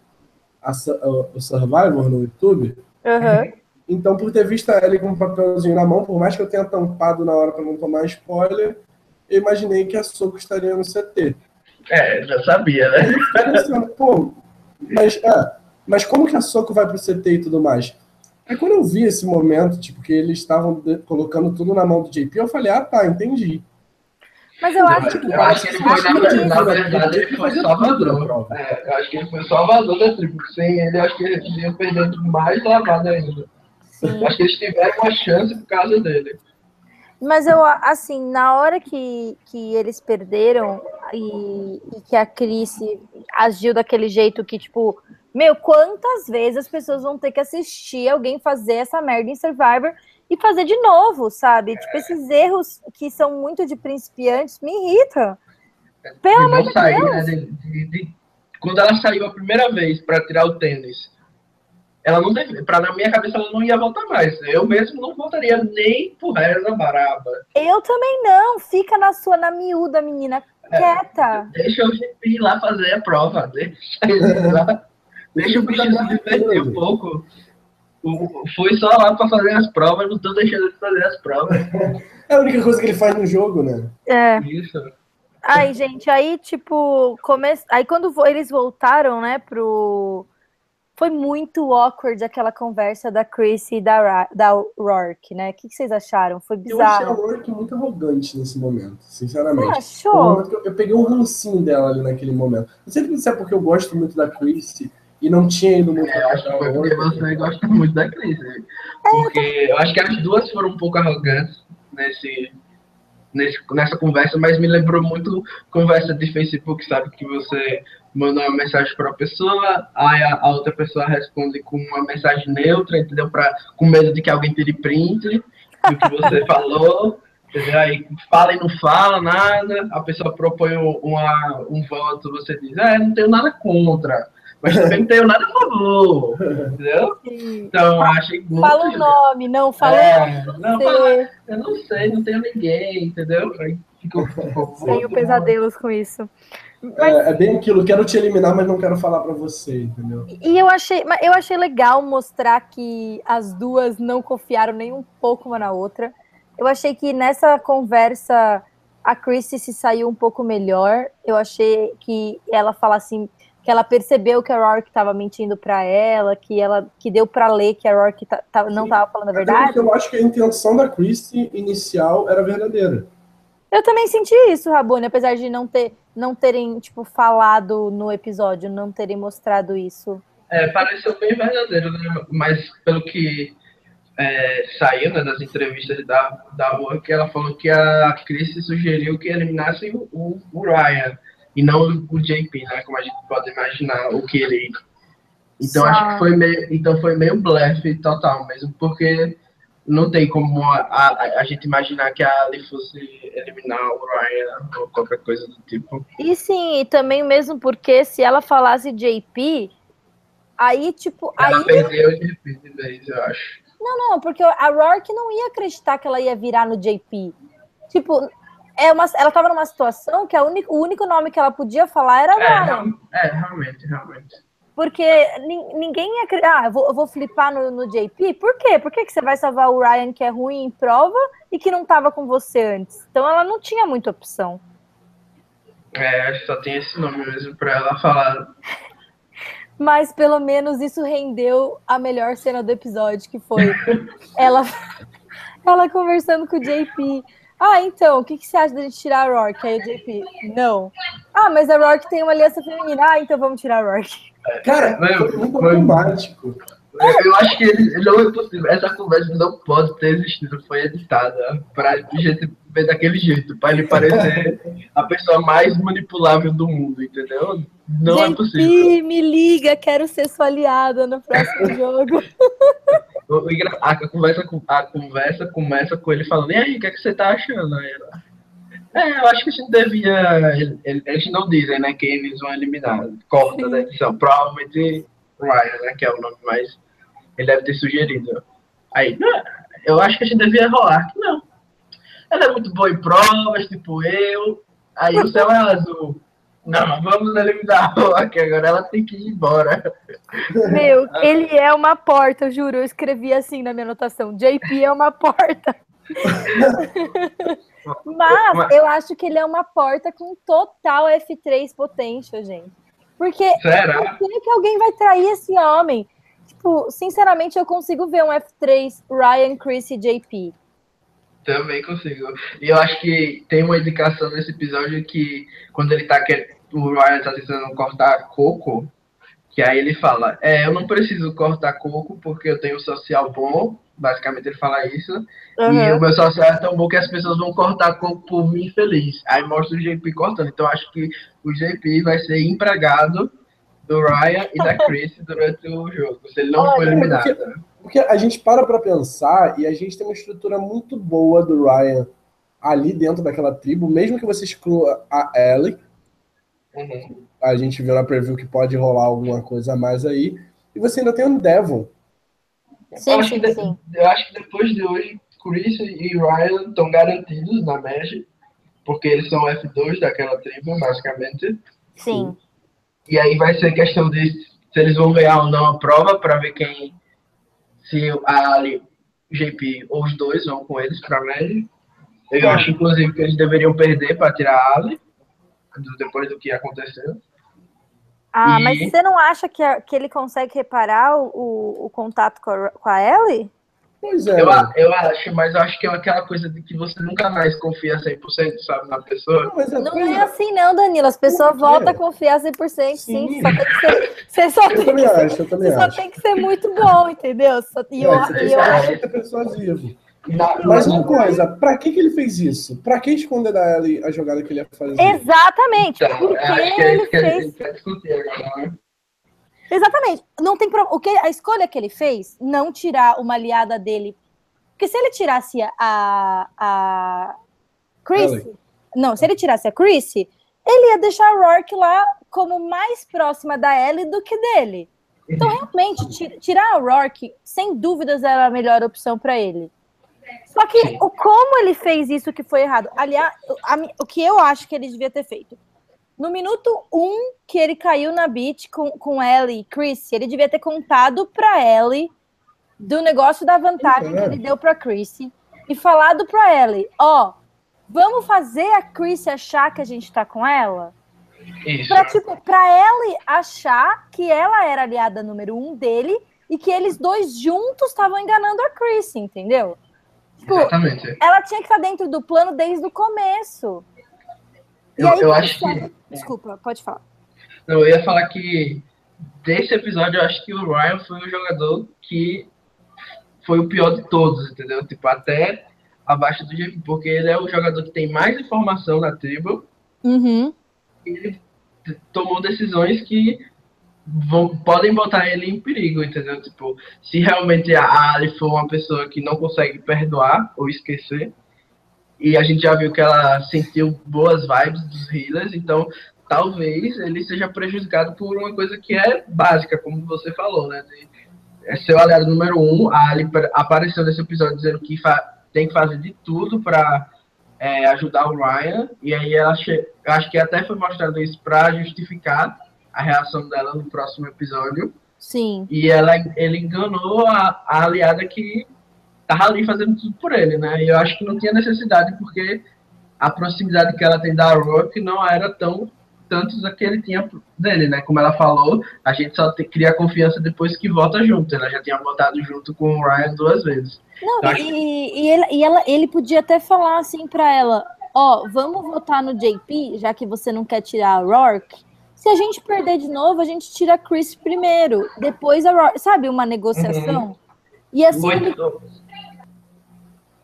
B: a Su- o Survivor no YouTube.
A: aham.
B: Então, por ter visto a Ellie com um papelzinho na mão, por mais que eu tenha tampado na hora para não tomar spoiler, eu imaginei que a Soco estaria no CT.
C: É, já sabia, né?
B: Pensando, pô, mas, é, mas como que a Soco vai pro CT e tudo mais? Aí quando eu vi esse momento, tipo, que eles estavam colocando tudo na mão do JP, eu falei, ah, tá, entendi.
A: Mas eu acho que.
C: Eu acho que ele foi, na, verdade, ele foi salvador. É, eu acho que ele foi salvador da tribo. Sem ele, eu acho que eles iam perder mais lavada ainda.
A: Sim.
C: Acho que eles tiveram uma chance por causa dele.
A: Mas eu, assim, na hora que, que eles perderam e, e que a Cris agiu daquele jeito que, tipo, meu, quantas vezes as pessoas vão ter que assistir alguém fazer essa merda em Survivor e fazer de novo, sabe? Tipo, esses erros que são muito de principiantes me irritam. Pelo amor de
C: sair,
A: Deus.
C: né? de- de- de- Quando ela saiu a primeira vez para tirar o tênis, ela não deve, pra, na minha cabeça ela não ia voltar mais. Eu mesmo não voltaria nem por reza baraba.
A: Eu também não. Fica na sua, na miúda, menina. Quieta.
C: Deixa o GP ir lá fazer a prova. Deixa ele lá. Deixa o bicho se divertir um pouco. O- Foi só lá para fazer as provas, não tô deixando de fazer as provas.
B: É a única coisa que ele faz no jogo, né?
A: É.
C: Isso.
A: Ai, gente, aí, tipo, come... aí quando eles voltaram, né, pro. Foi muito awkward aquela conversa da Chris e da, Ra... da Rourke, né? O que, que vocês acharam? Foi
B: Eu achei a
A: bizarro.
B: Rourke muito arrogante nesse momento,
A: Você
B: sinceramente. Um
A: achou?
B: eu, eu peguei um rancinho dela ali naquele momento. Não sei se é porque eu gosto muito da Chris e não tinha ido muito
C: É, eu acho que foi porque você gosta muito da Cris. né? Porque eu acho que as duas foram um pouco arrogantes nesse, nesse, nessa conversa, mas me lembrou muito conversa de Facebook, sabe? Que você manda uma mensagem para a pessoa, aí a, a outra pessoa responde com uma mensagem neutra, entendeu? Pra, com medo de que alguém tire print do que você falou. Entendeu? Aí fala e não fala nada, a pessoa propõe um- uma, um voto, você diz, é, não tenho nada contra, mas também não tenho nada a favor, entendeu? Então, eu achei muito...
A: Fala o nome, não, fala
C: É, não, fala, eu não sei, não tenho ninguém, entendeu? Aí ficou, ficou
A: Tenho pesadelos com isso.
B: É, é bem aquilo, quero te eliminar, mas não quero falar pra você, entendeu?
A: E eu achei, mas eu achei legal mostrar que as duas não confiaram nem um pouco uma na outra. Eu achei que nessa conversa a Chrissy se saiu um pouco melhor. Eu achei que ela fala assim que ela percebeu que a Rourke estava mentindo para ela, que ela que deu para ler que a Rourke tá- tá- não estava falando a
B: Até
A: verdade.
B: eu acho que a intenção da Christie inicial era verdadeira.
A: Eu também senti isso, Rabone, apesar de não ter não terem tipo falado no episódio, não terem mostrado isso.
C: É, pareceu bem verdadeiro, né? Mas pelo que é, saiu né, das entrevistas da, da Work, ela falou que a Chris sugeriu que eliminasse o, o Ryan e não o JP, né? Como a gente pode imaginar o que ele. Então Só... acho que foi meio, então foi meio blefe total mesmo, porque não tem como a, a, a, gente imaginar que a Ali fosse eliminar o Ryan ou qualquer coisa do tipo.
A: E sim, e também mesmo porque se ela falasse JP, aí tipo.
C: Ela
A: aí...
C: perdeu o JP de vez, eu acho.
A: Não, não, porque a Rourke não ia acreditar que ela ia virar no JP. Tipo, é uma, ela tava numa situação que a única, o único nome que ela podia falar era
C: Ryan. É, é, realmente, realmente.
A: Porque ninguém ia. Ah, eu vou, eu vou flipar no, no, JP? Por quê? Por que, que você vai salvar o Ryan, que é ruim em prova, e que não estava com você antes? Então ela não tinha muita opção.
C: É, acho que só tem esse nome mesmo para ela falar.
A: Mas pelo menos isso rendeu a melhor cena do episódio, que foi ela, ela conversando com o JP. Ah, então, o que, que você acha da gente tirar a Rourke? Aí o JP, não. Ah, mas a Rourke tem uma aliança feminina. Ah, então vamos tirar a Rourke.
B: Cara, foi muito automático.
C: Eu acho que ele, não é possível. Essa conversa não pode ter existido. Foi editada para gente ver daquele jeito, para ele parecer a pessoa mais manipulável do mundo, entendeu? Não é possível.
A: me liga, quero ser sua aliada no próximo jogo.
C: A conversa, a conversa começa com ele falando: E aí, o que, é que você tá achando? Aí ela, é, eu acho que a gente devia. Eles não dizem, né, quem eles vão eliminar. Corta da edição. Provavelmente Ryan, né, que é o nome mais. Ele deve ter sugerido. Aí, eu acho que a gente devia rolar. Não. Ela é muito boa em provas, tipo eu. Aí o céu é azul. Não, vamos eliminar a Rock agora, ela tem que ir embora.
A: Meu, ele é uma porta, eu juro. Eu escrevi assim na minha anotação: JP é uma porta. Mas eu acho que ele é uma porta com total F3 potential, gente. Porque
C: Será?
A: por que alguém vai trair esse homem? Tipo, sinceramente, eu consigo ver um F3 Ryan, Chris e JP.
C: Também consigo. E eu acho que tem uma indicação nesse episódio que quando ele tá querendo. O Ryan tá tentando cortar coco, que aí ele fala, é, eu não preciso cortar coco porque eu tenho social bom Basicamente ele fala isso. Uhum. E o meu social é tão bom que as pessoas vão cortar por mim feliz. Aí mostra o JP cortando. Então acho que o JP vai ser empregado do Ryan e da Chris durante o jogo. Se ele não for eliminado.
B: Porque, porque, a gente para pra pensar e a gente tem uma estrutura muito boa do Ryan ali dentro daquela tribo, mesmo que você exclua a Ellie. Uhum. A gente viu na preview que pode rolar alguma coisa a mais aí. E você ainda tem o Devon,
A: Sim, eu, acho sim, sim.
C: eu acho que depois de hoje, Chris e Ryan estão garantidos na Mesh, porque eles são F2 daquela tribo, basicamente.
A: Sim.
C: E aí vai ser questão de se eles vão ganhar ou não a prova, para ver quem. Se a Ali, JP ou os dois vão com eles para a Mesh. Eu acho, inclusive, que eles deveriam perder para tirar a Ali, depois do que aconteceu.
A: Ah, e... mas você não acha que, que ele consegue reparar o, o, contato com a, com a Ellie?
C: Pois é. Eu, eu acho, mas eu acho que é aquela coisa de que você nunca mais confia 100%, sabe, na pessoa.
A: Não, é, não é assim não, Danilo. As pessoas voltam a confiar 100%, sim. sim. Só tem que ser, você só eu tem também que acho, ser, eu também você acho. só tem que ser muito bom, entendeu? Só, e eu,
B: é,
A: e eu
B: acho que é Mas uma coisa, pra que, que ele fez isso? Pra que esconder da Ellie a jogada que ele ia fazer?
A: Exatamente. Então, porque é ele fez. Né? Exatamente. Não tem pro... o que a escolha que ele fez, não tirar uma aliada dele. Porque se ele tirasse a a Chris, Ellie. não, se ele tirasse a Chris, ele ia deixar a Rourke lá como mais próxima da Ellie do que dele. Então, realmente, tirar a Rourke, sem dúvidas, era a melhor opção para ele. Só que o como ele fez isso que foi errado. Aliás, a, o que eu acho que ele devia ter feito. No minuto um que ele caiu na beat com, com Ellie e Chris, ele devia ter contado pra Ellie do negócio da vantagem que ele deu pra Chris e falado pra Ellie, ó, oh, vamos fazer a Chris achar que a gente tá com ela? Isso. Pra, tipo, pra Ellie achar que ela era aliada número um dele e que eles dois juntos estavam enganando a Chris, entendeu?
C: Tipo, Exatamente.
A: Ela tinha que estar dentro do plano desde o começo.
C: Eu, aí, eu acho que.
A: Desculpa, pode falar.
C: Eu ia falar que desse episódio eu acho que o Ryan foi o jogador que foi o pior de todos, entendeu? Tipo, até abaixo do GP, porque ele é o jogador que tem mais informação na tribo.
A: Uhum.
C: E ele tomou decisões que vão, podem botar ele em perigo, entendeu? Tipo, se realmente a Ali for uma pessoa que não consegue perdoar ou esquecer, e a gente já viu que ela sentiu boas vibes dos healers, então talvez ele seja prejudicado por uma coisa que é básica, como você falou, né? É seu aliado número um, a Ali apareceu nesse episódio dizendo que tem que fazer de tudo para é, ajudar o Ryan, e aí ela acho que até foi mostrado isso para justificar a reação dela no próximo episódio.
A: Sim.
C: E ela, ele enganou a, a aliada que tava ali fazendo tudo por ele, né? E eu acho que não tinha necessidade, porque a proximidade que ela tem da Rock não era tão tantos que ele tinha dele, né? Como ela falou, a gente só te, cria confiança depois que vota junto. Ela já tinha votado junto com o Ryan duas vezes.
A: Não, então, e, e, ele, e ela, ele podia até falar assim para ela: Ó, oh, vamos votar no JP, já que você não quer tirar a Rourke. Se a gente perder de novo, a gente tira a Chris primeiro, depois a Rourke. Sabe, uma negociação? Uhum. E assim. Ele...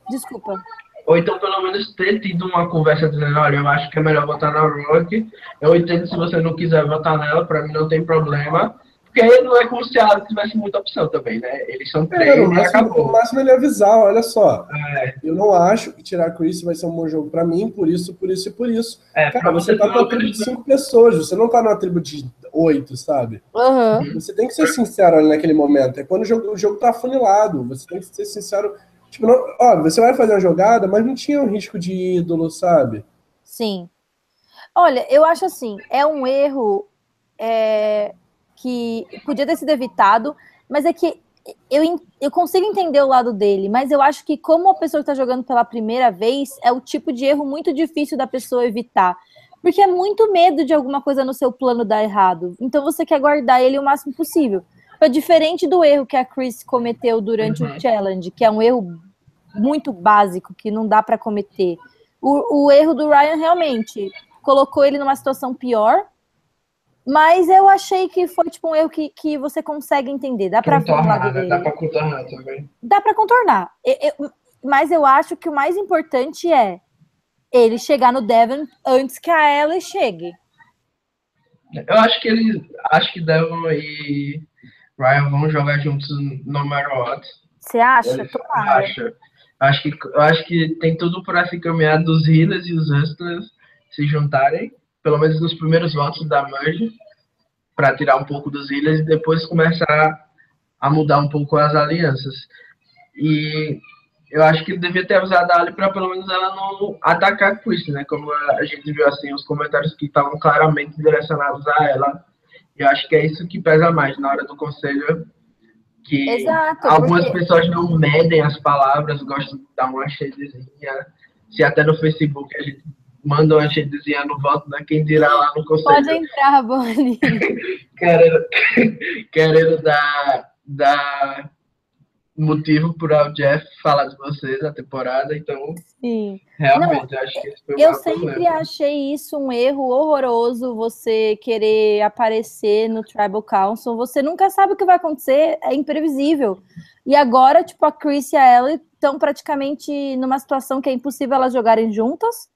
A: Desculpa.
C: Ou então, pelo menos, ter tido uma conversa dizendo, olha, eu acho que é melhor votar na Rock. Eu entendo se você não quiser votar nela, para mim não tem problema. Porque aí não é como se ela tivesse muita opção também, né? Eles são é, três é, e acabou.
B: No máximo ele avisar, olha só. É. Eu não acho que tirar Chris vai ser um bom jogo para mim, por isso, por isso e por isso. É, Cara, você, você tá numa tribo de cinco pessoas, você não tá numa tribo de oito, sabe?
A: Uhum.
B: Você tem que ser sincero ali naquele momento. É quando o jogo, o jogo tá afunilado. Você tem que ser sincero Tipo, não, ó, você vai fazer uma jogada, mas não tinha um risco de ídolo, sabe?
A: Sim. Olha, eu acho assim, é um erro é, que podia ter sido evitado, mas é que eu, eu consigo entender o lado dele, mas eu acho que como a pessoa que está jogando pela primeira vez, é o tipo de erro muito difícil da pessoa evitar. Porque é muito medo de alguma coisa no seu plano dar errado. Então você quer guardar ele o máximo possível. Foi diferente do erro que a Chris cometeu durante uhum. o challenge, que é um erro muito básico que não dá para cometer. O, o erro do Ryan realmente colocou ele numa situação pior, mas eu achei que foi tipo um erro que, que você consegue entender. Dá para
C: falar né? Dá para contornar também.
A: Dá para contornar. Eu, eu, mas eu acho que o mais importante é ele chegar no Devon antes que a Ellie chegue.
C: Eu acho que ele acho que Devon e Ryan vão jogar juntos no matter what.
A: Você acha? Tomara.
C: Acho. Acho que, acho que tem tudo para se caminhar dos Healers e os Hustlers se juntarem, pelo menos nos primeiros votos da Merge, para tirar um pouco dos Healers e depois começar a mudar um pouco as alianças. E eu acho que ele devia ter avisado a Ali para pelo menos ela não atacar a Chris, né? Como a gente viu assim, os comentários que estavam claramente direcionados a ela eu acho que é isso que pesa mais na hora do conselho. Que
A: Exato,
C: algumas porque... pessoas não medem as palavras, gostam de dar uma shadezinha. Se até no Facebook a gente manda uma shadezinha no voto, né? Quem dirá lá no conselho.
A: Pode entrar, Boni.
C: querendo, querendo dar, dar motivo para o Jeff falar de vocês a temporada, então
A: Sim.
C: realmente Não, acho que esse foi
A: Eu sempre problema. achei isso um erro horroroso, você querer aparecer no Tribal Council, você nunca sabe o que vai acontecer, é imprevisível. E agora, tipo, a Chris e a Ellie estão praticamente numa situação que é impossível elas jogarem juntas,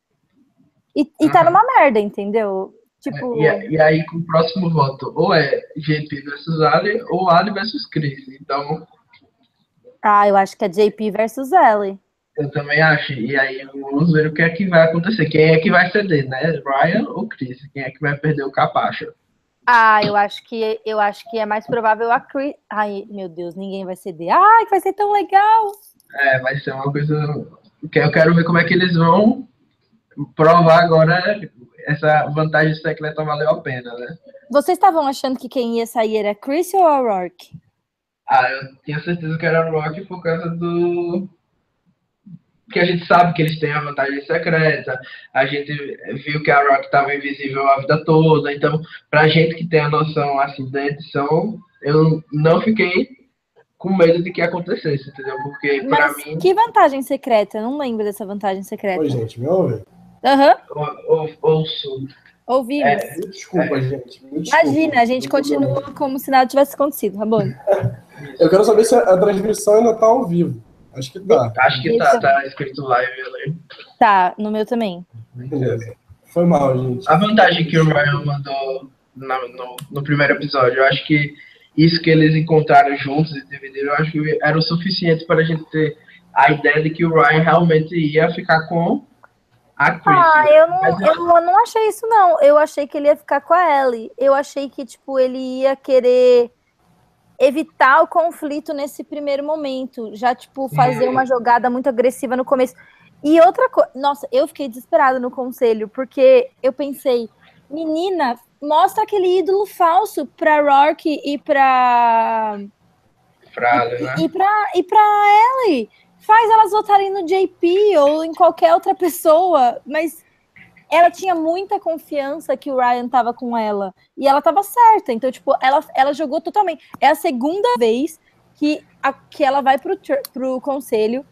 A: e, e tá numa merda, entendeu? Tipo...
C: É, e, e, aí, com o próximo voto, ou é GP versus Ali, ou Ali versus Chris. Então,
A: ah, eu acho que é JP versus Ellie.
C: Eu também acho. E aí vamos ver o que é que vai acontecer. Quem é que vai ceder, né? Ryan ou Chris? Quem é que vai perder o capacho?
A: Ah, eu acho que eu acho que é mais provável a Chris. Ai, meu Deus, ninguém vai ceder. Ai, vai ser tão legal.
C: É, vai ser uma coisa eu quero ver como é que eles vão provar agora essa vantagem secreta valeu a pena, né?
A: Vocês estavam achando que quem ia sair era Chris ou a Rourke?
C: Ah, eu tinha certeza que era Rock por causa do. Que a gente sabe que eles têm a vantagem secreta, a gente viu que a Rock estava invisível a vida toda, então, pra gente que tem a noção assim da edição, eu não fiquei com medo de que acontecesse, entendeu? Porque para mim.
A: Que vantagem secreta? Eu não lembro dessa vantagem secreta.
B: Oi, gente, me ouve?
A: Aham.
C: Uhum. Ouço.
A: Ouvimos.
B: É, desculpa, é. gente.
A: Imagina, a gente continua como se nada tivesse acontecido, tá bom?
B: Eu quero saber se a transmissão ainda tá ao vivo. Acho que tá.
C: Acho que tá, tá escrito live ali.
A: Tá, no meu também.
B: Beleza. Foi mal, gente.
C: A vantagem que o Ryan mandou no, no, no primeiro episódio, eu acho que isso que eles encontraram juntos e dividiram, eu acho que era o suficiente para a gente ter a ideia de que o Ryan realmente ia ficar com a Chris.
A: Ah, eu não, eu não, achei isso, não. Eu achei que ele ia ficar com a Ellie. Eu achei que, tipo, ele ia querer evitar o conflito nesse primeiro momento. Já, tipo, fazer
C: Sim.
A: uma jogada muito agressiva no começo. E outra coisa, nossa, eu fiquei desesperada no conselho, porque eu pensei, menina, mostra aquele ídolo falso pra Rourke e pra.
C: Fralha, né?
A: E pra, e pra Ellie. Faz elas votarem no JP ou em qualquer outra pessoa, mas ela tinha muita confiança que o Ryan tava com ela. E ela tava certa. Então, tipo, ela, ela jogou totalmente. É a segunda vez que, a, que ela vai pro, pro conselho.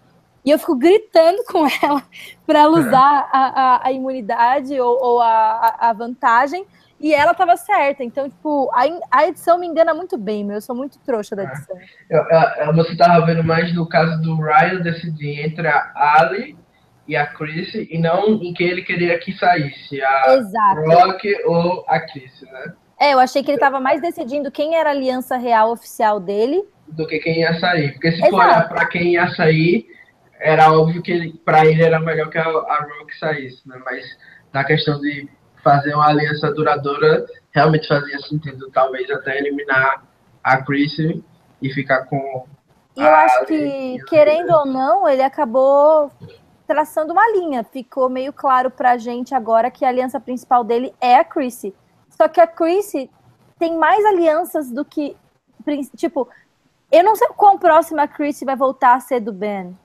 A: E eu fico gritando com ela para ela usar a, a, a imunidade ou, ou a- a vantagem. E ela tava certa. Então, tipo, a, a edição me engana muito bem, meu. Eu sou muito trouxa da edição.
C: Eu- eu- eu- você tava vendo mais no caso do Ryan decidir entre a Ali e a Chris, e não em quem ele queria que saísse, a
A: Exato.
C: Rock ou a Chris, né?
A: É, eu achei que ele tava mais decidindo quem era a aliança real oficial dele.
C: Do que quem ia sair. Porque se
A: Exato.
C: for olhar pra quem ia sair, era óbvio que ele, pra ele era melhor que a, a Rock saísse, né? Mas na questão de fazer uma aliança duradoura, realmente fazia sentido, talvez até eliminar a Chris e ficar com
A: E eu acho que, querendo ou não, ele acabou traçando uma linha. Ficou meio claro pra gente agora que a aliança principal dele é a Chrissy. Só que a Chrissy tem mais alianças do que. Tipo, eu não sei quão próxima a Chrissy vai voltar a ser do Ben.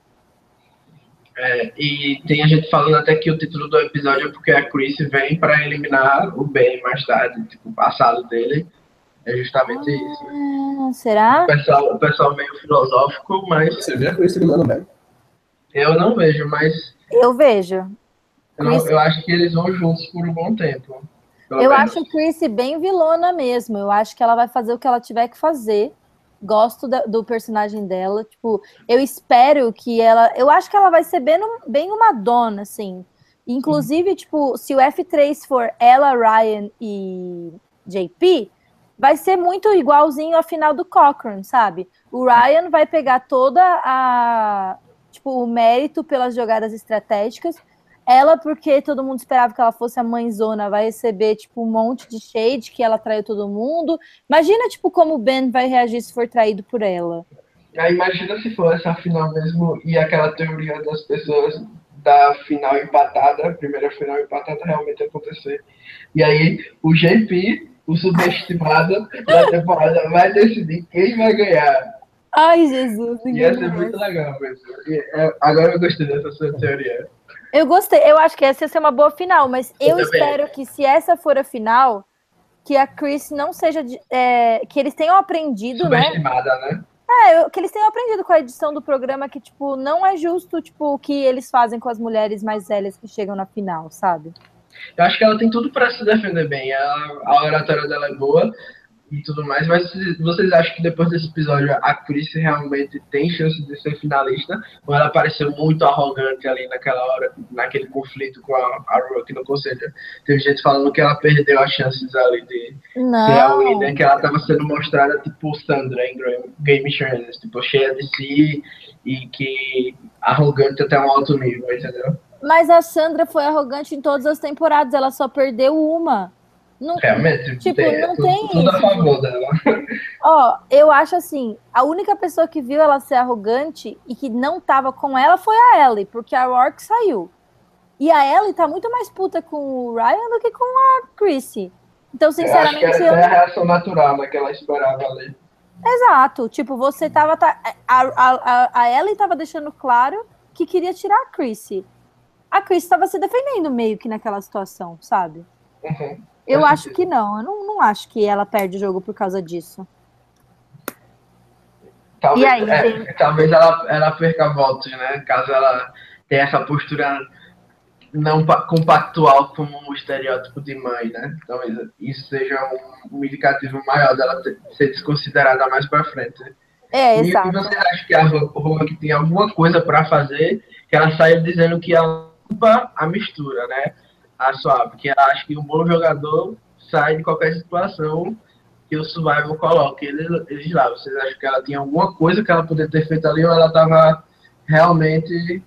C: É, e tem a gente falando até que o título do episódio é porque a Chris vem para eliminar o Ben mais tarde, tipo, o passado dele. É justamente isso.
A: Ah, será?
C: O pessoal, o pessoal meio filosófico, mas
B: Você vê a Chris eliminando o Ben?
C: eu não vejo, mas
A: Eu vejo.
C: eu, não-
A: Chris-
C: eu acho que eles vão juntos por um bom tempo.
A: Eu
C: menos.
A: acho a Chrissy bem vilona mesmo. Eu acho que ela vai fazer o que ela tiver que fazer. Gosto da- do personagem dela. Tipo, eu espero que ela. Eu acho que ela vai ser bem, bem uma dona, assim. Inclusive, tipo, se o F3 for ela, Ryan e JP, vai ser muito igualzinho a final do Cochrane, sabe? O Ryan vai pegar toda a. Tipo, o mérito pelas jogadas estratégicas. Ela, porque todo mundo esperava que ela fosse a mãezona, vai receber, tipo, um monte de shade, que ela traiu todo mundo. Imagina, tipo, como o Ben vai reagir se for traído por ela.
C: Aí imagina se for essa final mesmo e aquela teoria das pessoas da final empatada, primeira final empatada realmente acontecer. E aí o JP, o subestimado da temporada, vai decidir quem vai ganhar.
A: Ai, Jesus, ninguém
C: Ia ser
A: merece.
C: muito legal mesmo. E, é, agora eu gostei dessa sua teoria.
A: Eu gostei, eu acho que essa ia ser uma boa final, mas eu,
C: Eu
A: espero que se essa for a final, que a Chris não seja. é, que eles tenham aprendido, né?
C: Né?
A: É, eu- que eles tenham aprendido com a edição do programa que, tipo, não é justo, tipo, o que eles fazem com as mulheres mais velhas que chegam na final, sabe?
C: Eu acho que ela tem tudo pra se defender bem. Ela- a oratória dela é boa e tudo mais, mas vocês- vocês acham que depois desse episódio a Chris realmente tem chance de ser finalista? Ou ela pareceu muito arrogante ali naquela hora, naquele conflito com a, a Rook no conselho? Teve gente falando que ela perdeu as chances ali de ser a
A: Não.
C: winner, que ela tava sendo mostrada tipo Sandra em Game Shows, tipo cheia de si e que arrogante até um alto nível, entendeu?
A: Mas a Sandra foi arrogante em todas as temporadas, ela só perdeu uma. Não,
C: Realmente,
A: Tipo,
C: tem,
A: não
C: tudo,
A: tem
C: tudo a
A: isso.
C: favor dela.
A: Ó, eu acho assim, a única pessoa que viu ela ser arrogante e que não tava com ela foi a Ellie, porque a Rourke saiu. E a Ellie tá muito mais puta com o Ryan do que com a Chrissy. Então,
C: Eu acho que
A: sinceramente,
C: essa
A: eu
C: é a reação natural né, que ela esperava ali.
A: Exato. Tipo, você tava. tá- a, a, a- a Ellie tava deixando claro que queria tirar a Chrissy. A Chrissy tava se defendendo meio que naquela situação, sabe?
C: Uhum.
A: Eu acho que não. Eu não, não acho que ela perde o jogo por causa disso.
C: Talvez,
A: E aí,
C: é,
A: gente?
C: talvez ela, ela perca votos, né? Caso ela tenha essa postura não pa- compactual como um estereótipo de mãe, né? Talvez isso seja um, um indicativo maior dela ter- ser desconsiderada mais pra frente.
A: É,
C: E,
A: exato.
C: e você acha que a Rock tem alguma coisa para fazer que ela sai dizendo que ela limpa a mistura, né? A Swap, que ela acha que um bom jogador sai de qualquer situação que o Survival coloque eles, eles lá. Vocês acham que ela tinha alguma coisa que ela poderia ter feito ali ou ela tava realmente.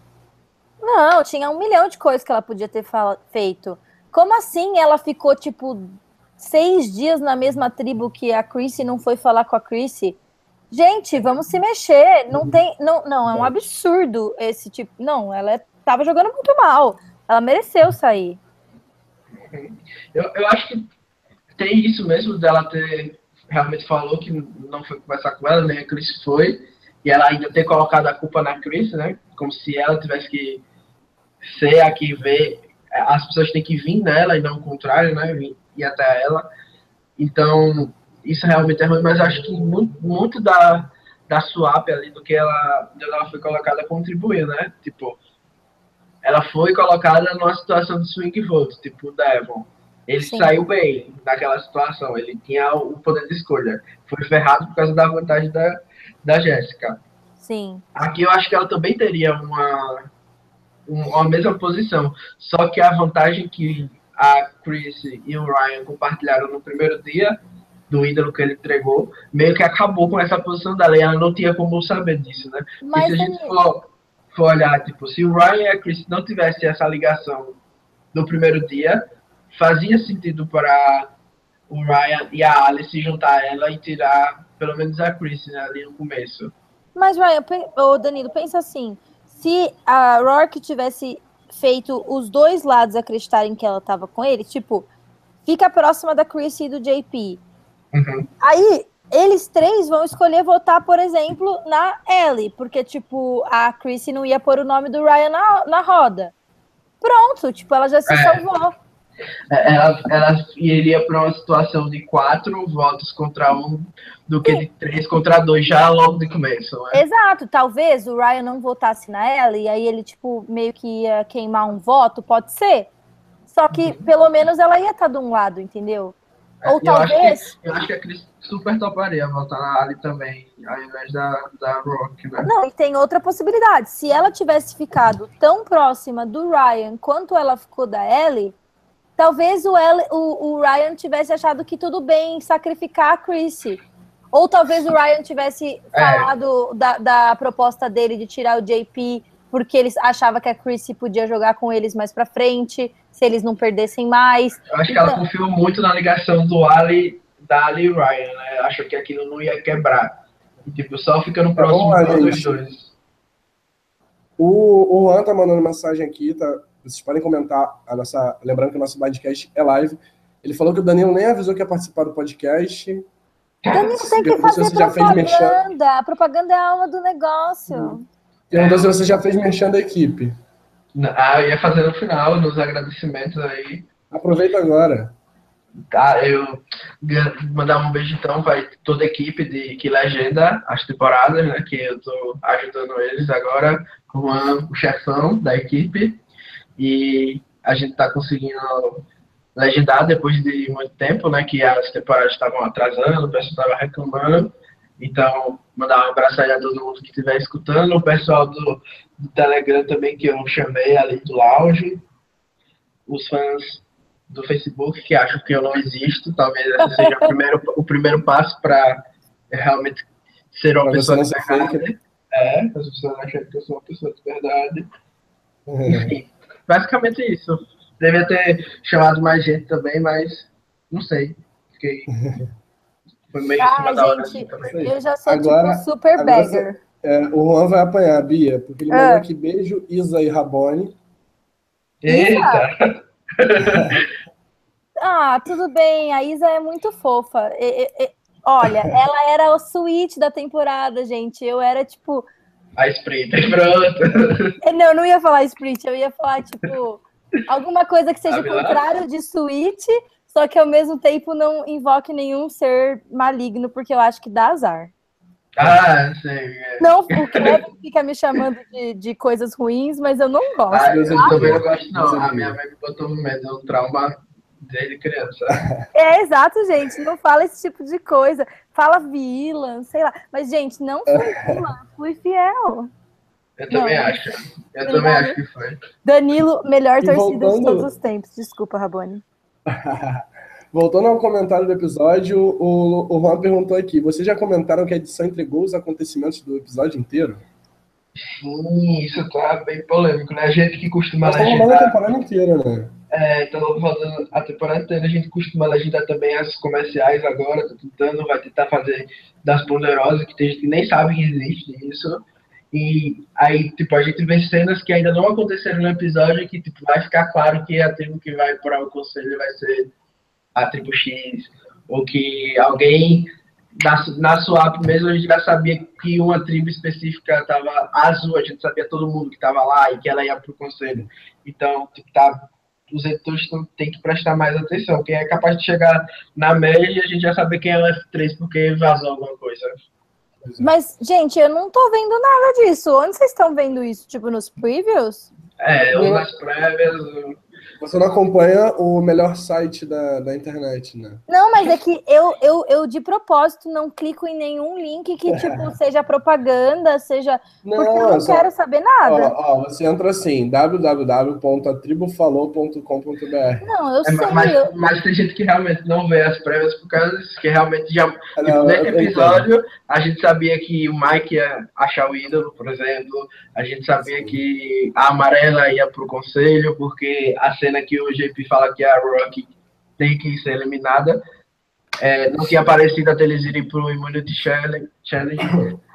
A: Não, tinha um milhão de coisas que ela podia ter feito. Como assim ela ficou, tipo, seis dias na mesma tribo que a Chrissy não foi falar com a Chrissy? Gente, vamos se mexer. Não tem. Não, não, é um absurdo esse tipo. Não, ela é- tava jogando muito mal. Ela mereceu sair.
C: Eu, eu acho que tem isso mesmo dela ter realmente falou que não foi conversar com ela, nem a Chris foi, e ela ainda ter colocado a culpa na Chris, né? Como se ela tivesse que ser a que vê, as pessoas têm que vir nela e não o contrário, né? Ir até ela. Então, isso realmente é ruim, mas acho que muito, muito da, da swap ali, do que ela, ela foi colocada, contribuiu, né? Tipo, ela foi colocada numa situação de swing vote, tipo o Devon. Ele
A: Sim.
C: saiu bem naquela situação, ele tinha o poder de escolha. Foi ferrado por causa da vantagem da, da Jéssica.
A: Sim.
C: Aqui eu acho que ela também teria uma, um- uma mesma posição, só que a vantagem que a Chris e o Ryan compartilharam no primeiro dia do ídolo que ele entregou, meio que acabou com essa posição dela e ela não tinha como saber disso, né?
A: Mas
C: se a gente for, for olhar, tipo, se o Ryan e a Chris não tivessem essa ligação do primeiro dia, fazia sentido para o Ryan e a Alice se juntar a ela e tirar pelo menos a Chris né, ali no começo.
A: Mas, Ryan, ô Danilo, pensa assim: se a Rourke tivesse feito os dois lados acreditarem que ela tava com ele, tipo, fica próxima da Chris e do JP.
C: Uhum.
A: Aí, eles três vão escolher votar, por exemplo, na Ellie, porque, tipo, a Chris não ia pôr o nome do Ryan na, na roda. Pronto, tipo, ela já se
C: É.
A: salvou.
C: É, Ela, ela iria para uma situação de quatro votos contra um do que de três contra dois já logo de começo. Né?
A: Exato, talvez o Ryan não votasse na Ellie, e aí ele, tipo, meio que ia queimar um voto, pode ser. Só que, pelo menos, ela ia estar de um lado, entendeu? Ou
C: É, eu acho
A: talvez.
C: Eu acho que a Cris super toparia votar na Ali também, ao invés da, da Rock, né?
A: Não, e tem outra possibilidade. Se ela tivesse ficado tão próxima do Ryan quanto ela ficou da Ellie, talvez o, Ellie- o, o Ryan tivesse achado que tudo bem sacrificar a Chrissy. Ou talvez o Ryan tivesse
C: É.
A: falado da, da proposta dele de tirar o JP porque eles achava que a Chrissy podia jogar com eles mais pra frente, se eles não perdessem mais.
C: Eu acho que ela
A: Então-
C: confiou muito na ligação do Ali, da Ali e Ryan, né? Achou que aquilo não ia quebrar. E, tipo, só ficando próximo
B: Vamos lá,
C: dos
B: gente.
C: dois.
B: O, o Juan tá mandando mensagem aqui, tá? Vocês podem comentar a nossa. Lembrando que o nosso podcast é live. Ele falou que o Danilo nem avisou que ia participar do podcast.
A: Danilo tem que fazer
B: você já fez merchan.
A: propaganda. A propaganda é a alma do negócio.
B: Perguntou se você já fez merchan da equipe.
C: Ah, eu ia fazer no final, nos agradecimentos aí.
B: Aproveita agora.
C: Tá, eu mandar um beijo então para toda a equipe de que legenda as temporadas, né? Que eu tô ajudando eles agora a- o chefão da equipe. E a gente tá conseguindo legendar depois de muito tempo, né? Que as temporadas estavam atrasando, o pessoal estava reclamando. Então, mandar um abraço aí a todo mundo que estiver escutando, o pessoal do, do Telegram também que eu chamei ali do lounge, os fãs do Facebook que acham que eu não existo, talvez esse seja o primeiro, o primeiro passo para realmente ser uma
B: Pra
C: pessoa de verdade. É, as pessoas acham que eu sou uma pessoa de verdade. Enfim, basicamente isso. Devia ter chamado mais gente também, mas não sei. Fiquei. Foi meio
A: Ah,
C: hora
A: gente,
C: também.
A: eu já sou
B: Agora-
A: tipo super beggar.
B: É, o Juan vai apanhar, Bia, porque ele
A: Ah.
B: mandou aqui beijo, Isa e Rabone.
C: Eita!
A: Ah, tudo bem, a Isa é muito fofa. E- e- e- olha, ela era o suíte da temporada, gente. Eu era tipo.
C: A Sprint, pronto.
A: eh, Não, eu não ia falar split, eu ia falar, tipo, alguma coisa que seja o contrário de suíte, só que ao mesmo tempo não invoque nenhum ser maligno, porque eu acho que dá azar.
C: Ah, sei. é.
A: Não, o Kevin fica me chamando de, de coisas ruins, mas eu não gosto.
C: Ah, eu
B: é
C: também não gosto, não.
B: É
C: A minha mãe me botou medo, um trauma desde criança.
A: É, exato, gente. Não fala esse tipo de coisa. Fala vilã, sei lá. Mas, gente, não fui vilã, fui fiel.
C: Eu também
A: Não.
C: acho. Eu também acho que foi.
A: Danilo, melhor
B: E
A: torcida de
B: voltando-
A: todos os tempos. Desculpa, Rabone.
B: Voltando ao comentário do episódio, o, o Juan perguntou aqui: vocês já comentaram que a edição entregou os acontecimentos do episódio inteiro?
C: Sim, isso tá bem polêmico, né? A gente que costuma
B: Nós estamos falando a
C: legendar.
B: temporada inteira, né?
C: É, então, falando a temporada inteira, a gente costuma legendar também as comerciais agora, tá tentando, vai tentar fazer das poderosas, que tem gente que nem sabe que existe isso. E aí, tipo, a gente vê cenas que ainda não aconteceram no episódio que, tipo, vai ficar claro que a tribo que vai para o conselho vai ser a tribo X, ou que alguém na, na swap mesmo a gente já sabia que uma tribo específica estava azul, a gente sabia todo mundo que estava lá e que ela ia pro conselho. Então, tipo, tá, os editores têm que prestar mais atenção. Quem é capaz de chegar na média e a gente já saber quem é o F3 porque vazou alguma coisa.
A: Mas, gente, eu não tô vendo nada disso. Onde vocês estão vendo isso? Tipo, nos previews?
C: É, ou nas prévias. ou-
B: Você não acompanha o melhor site da, da internet, né?
A: Não, mas é que eu, eu, eu de propósito não clico em nenhum link que, tipo, seja propaganda, seja. Porque eu não
B: só-
A: quero saber nada.
B: Ó, ó, você entra assim, www.atribufalou.com.br.
A: Não, eu
C: É,
A: sei.
C: mas,
A: eu-
C: mas tem gente que realmente não vê as prévias por causa disso, que realmente já.
B: Ah,
C: Tipo,
B: não,
C: nesse
B: entendo.
C: episódio, a gente sabia que o Mike ia achar o ídolo, por exemplo. A gente sabia que a amarela ia pro conselho, porque a cena que o JP fala que a Rocky tem que ser eliminada. é, não tinha aparecido até eles irem pro Immunity Challenge.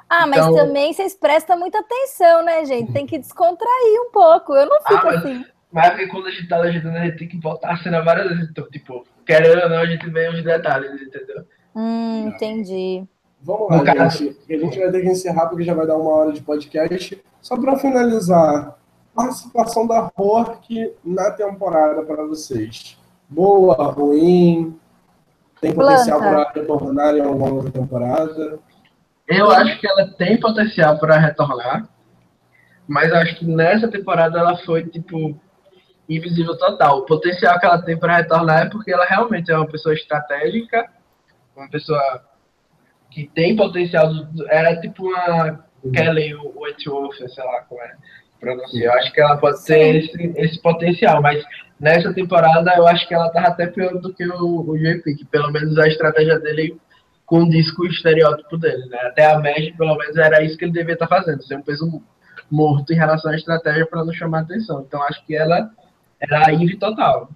A: Ah, mas
C: Então-
A: também vocês prestam muita atenção, né, gente? Tem que descontrair um pouco. Eu não fico
C: Ah, mas-
A: assim.
C: Mas é porque quando a gente tá legendando, a gente tem que voltar a cena várias vezes. Então, tipo, querendo ou não, a gente vê os detalhes, entendeu?
A: Hum, entendi.
B: Vamos lá, gente. A gente vai ter que encerrar porque já vai dar uma hora de podcast. Só para finalizar, participação da Rourke na temporada para vocês. Boa, ruim? Tem potencial para retornar em alguma outra temporada?
C: Eu acho que ela tem potencial para retornar, mas acho que nessa temporada ela foi, tipo, invisível total. O potencial que ela tem para retornar é porque ela realmente é uma pessoa estratégica, uma pessoa que tem potencial. do- Era tipo uma Kelly Wentworth, sei lá como é Eu acho que ela pode ter esse, esse potencial, mas nessa temporada eu acho que ela tava até pior do que o, o JP, que pelo menos a estratégia dele condiz com o estereótipo dele, né? Até a Meg, pelo menos, era isso que ele devia estar fazendo, ser um peso morto em relação à estratégia para não chamar atenção. Então acho que ela era a Ivy total.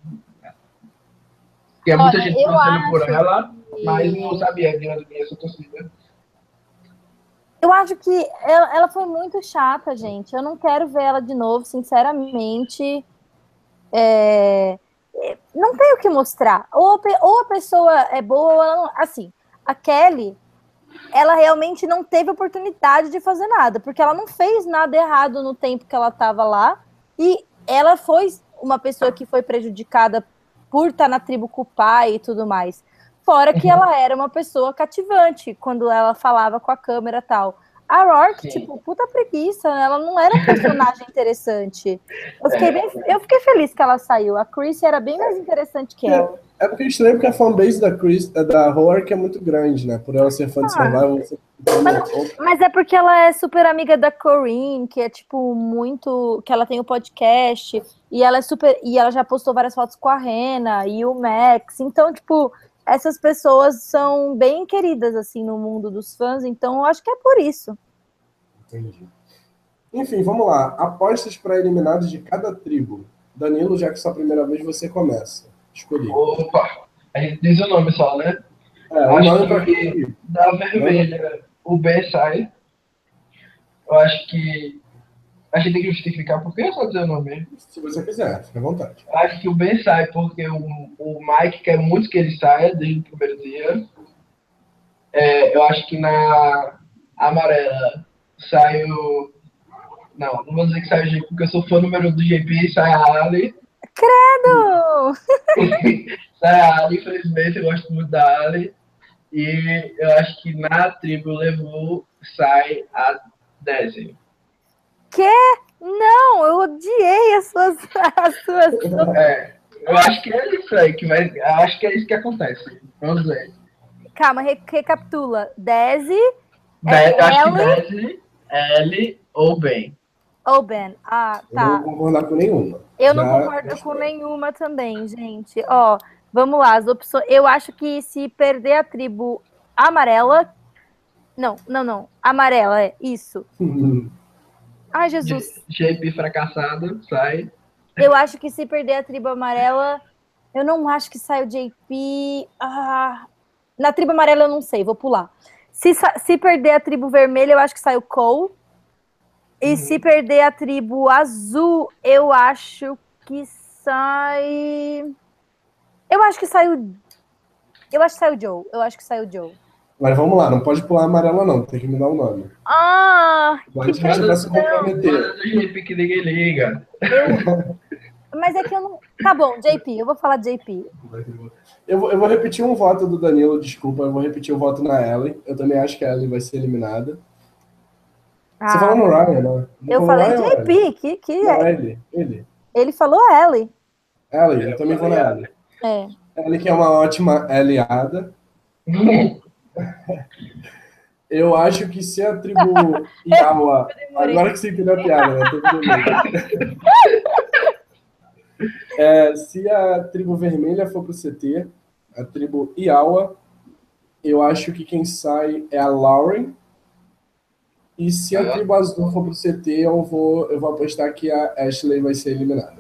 C: Porque muita
A: Olha,
C: gente torcendo por ela, mas não sabia de onde vinha essa torcida.
A: Eu acho que ela, ela foi muito chata, gente. Eu não quero ver ela de novo, sinceramente. É, é, Não tem o que mostrar. Ou a, ou a pessoa é boa ou ela não. Assim, a Kelly, ela realmente não teve oportunidade de fazer nada, porque ela não fez nada errado no tempo que ela estava lá. E ela foi uma pessoa que foi prejudicada por estar na tribo com o pai e tudo mais. Fora que ela era uma pessoa cativante quando ela falava com a câmera e tal. A Rourke,
C: Sim.
A: tipo, puta preguiça, né? ela não era um personagem interessante. Eu fiquei, bem, eu fiquei feliz que ela saiu. A Chris era bem mais interessante que ela.
B: É porque é estranho porque a fanbase da Chris, da Rourke é muito grande, né? Por ela ser fã de
A: Ah.
B: Survival. Você...
A: Mas é porque ela é super amiga da Corinne, que é tipo muito. que ela tem o podcast, e ela é super. E ela já postou várias fotos com a Rena e o Max. Então, tipo, essas pessoas são bem queridas, assim, no mundo dos fãs, então eu acho que é por isso.
B: Entendi. Enfim, vamos lá. Apostas para eliminados de cada tribo. Danilo, já que é sua primeira vez, você começa. Escolhi.
C: Opa! A gente diz o nome só, né?
B: É, o
C: Acho
B: nome pra
C: que-
B: quem?
C: Da vermelha, o B sai. Eu acho que. A gente tem que justificar por que eu só dizer o nome.
B: Se você quiser, fica à vontade.
C: Acho que o Ben sai porque o, o Mike quer muito que ele saia desde o primeiro dia. É, eu acho que na amarela sai o. Não, não vou dizer que sai o JP, porque eu sou fã número do JP e sai a Ali.
A: Credo!
C: sai a Ali, infelizmente, eu gosto muito da Ali. E eu acho que na tribo levou sai a Daisy.
A: Que? Não, eu odiei as suas. As suas...
C: É, Eu acho que é isso aí que vai. Acho que é isso que acontece. Vamos ver.
A: Calma, re recapitula. Desi.
C: De é eu acho que Desi, L ou Ben.
A: Ou Ben. Ah, tá.
B: Eu não vou concordar com nenhuma.
A: Eu não Já... concordo com nenhuma também, gente. Ó, vamos lá, as opções. Eu acho que se perder a tribo amarela. Não, não, não. Amarela, é isso. Ai, Jesus.
C: JP fracassado, sai.
A: Eu acho que se perder a tribo amarela, eu não acho que sai o JP. Ah, na tribo amarela eu não sei, vou pular. Se, se perder a tribo vermelha, eu acho que sai o Cole. E uhum. se perder a tribo azul, eu acho que sai. Eu acho que sai o. Eu acho que sai o Joe. Eu acho que sai o Joe.
B: Mas vamos lá, não pode pular amarela, não. Tem que mudar o nome.
A: Ah!
B: Pode que vai se comprometer.
C: Que ninguém liga.
A: Eu... Mas é que eu não. Tá bom, JP, eu vou falar JP.
B: Eu vou, eu vou repetir um voto do Danilo, desculpa, eu vou repetir o um voto na Ellie. Eu também acho que a Ellie vai ser eliminada. Ah, Você falou no Ryan, né?
A: Eu falei Ryan, JP, que, que
B: não, é? Ele, ele.
A: Ele falou Ellie.
B: Ellie, eu, também vou na Ellie.
A: É.
B: Ellie que é uma ótima aliada. Eu acho que se a tribo Yawa. Agora que você entendeu a piada, né? É, se a tribo vermelha for pro CT, a tribo Iawa, eu acho que quem sai é a Lauren. E se a tribo azul for pro CT, eu vou, eu vou apostar que a Ashley vai ser eliminada.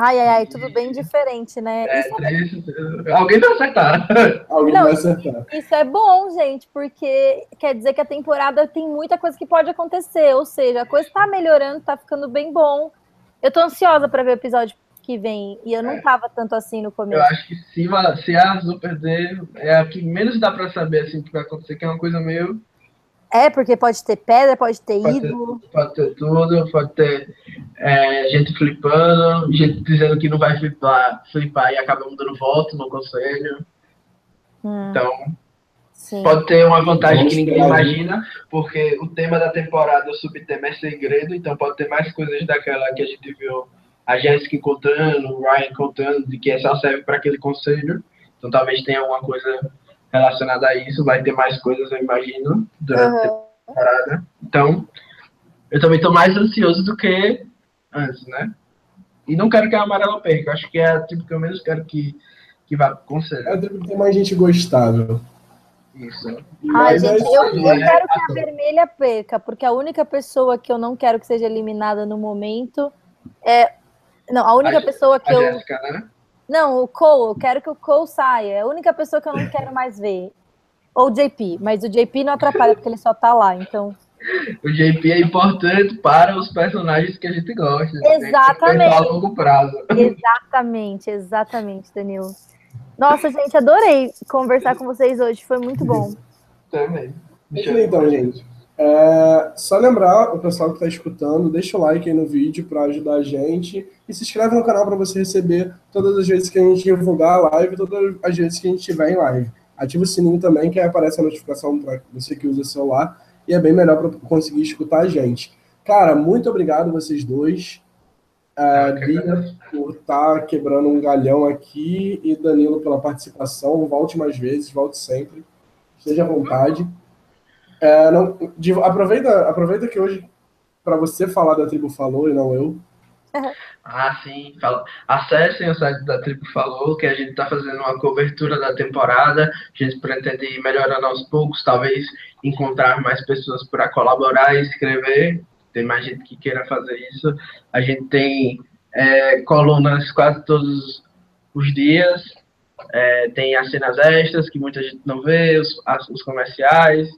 A: Ai, ai, ai, tudo bem diferente, né?
C: É, é... Alguém vai acertar.
B: Alguém Não, vai acertar.
A: Isso é bom, gente, porque quer dizer que a temporada tem muita coisa que pode acontecer. Ou seja, a coisa tá melhorando, tá ficando bem bom. Eu tô ansiosa para ver o episódio que vem. E eu não é. tava tanto assim no começo.
C: Eu acho que se, se a Azul perder, é a que menos dá para saber assim o que vai acontecer, que é uma coisa meio.
A: É, porque pode ter pedra, pode ter pode ídolo.
C: Ter, pode ter tudo, pode ter é, gente flipando, gente dizendo que não vai flipar, flipar e acaba mudando voto no conselho. Hum. Então, Sim. Pode ter uma vantagem que ninguém imagina, porque o tema da temporada, o subtema é segredo, então pode ter mais coisas daquela que a gente viu a Jéssica contando, o Ryan contando, de que só serve para aquele conselho. Então talvez tenha alguma coisa relacionada a isso, vai ter mais coisas, eu imagino, durante uhum. a temporada. Então, eu também estou mais ansioso do que antes, né? E não quero que a amarela perca, acho que é a tipo que eu menos quero que, que vá conselho.
B: É a tipo que tem mais gente gostável.
C: Isso.
A: Ai, gente, eu, eu é quero que a vermelha perca, porque a única pessoa que eu não quero que seja eliminada no momento é. Não, a única a pessoa que eu.
C: Jéssica, né?
A: Não, o Cole, eu quero que o Cole saia. É a única pessoa que eu não quero mais ver. Ou o JP, mas o JP não atrapalha porque ele só tá lá, então.
C: O JP é importante para os personagens que a gente gosta.
A: Exatamente.
C: A longo prazo.
A: Exatamente, exatamente, Danilo. Nossa, gente, adorei conversar com vocês hoje, foi muito bom.
C: Também.
B: Então, gente, é, só lembrar o pessoal que está escutando, deixa o like aí no vídeo para ajudar a gente e se inscreve no canal para você receber todas as vezes que a gente divulgar a live, todas as vezes que a gente estiver em live. Ativa o sininho também, que aí aparece a notificação para você que usa celular e é bem melhor para conseguir escutar a gente. Cara, muito obrigado vocês dois. Uh, Bia por estar tá quebrando um galhão aqui e Danilo pela participação. Volte mais vezes, volte sempre. Esteja à vontade. É, não, de, aproveita, aproveita que hoje, para você falar da Tribo Falou e não eu.
C: Ah, sim. Fala. Acessem o site da Tribo Falou, que a gente está fazendo uma cobertura da temporada. A gente pretende ir melhorando aos poucos, talvez encontrar mais pessoas para colaborar e escrever tem mais gente que queira fazer isso. A gente tem é, colunas quase todos os dias, é, tem as cenas extras que muita gente não vê, os, as, os comerciais,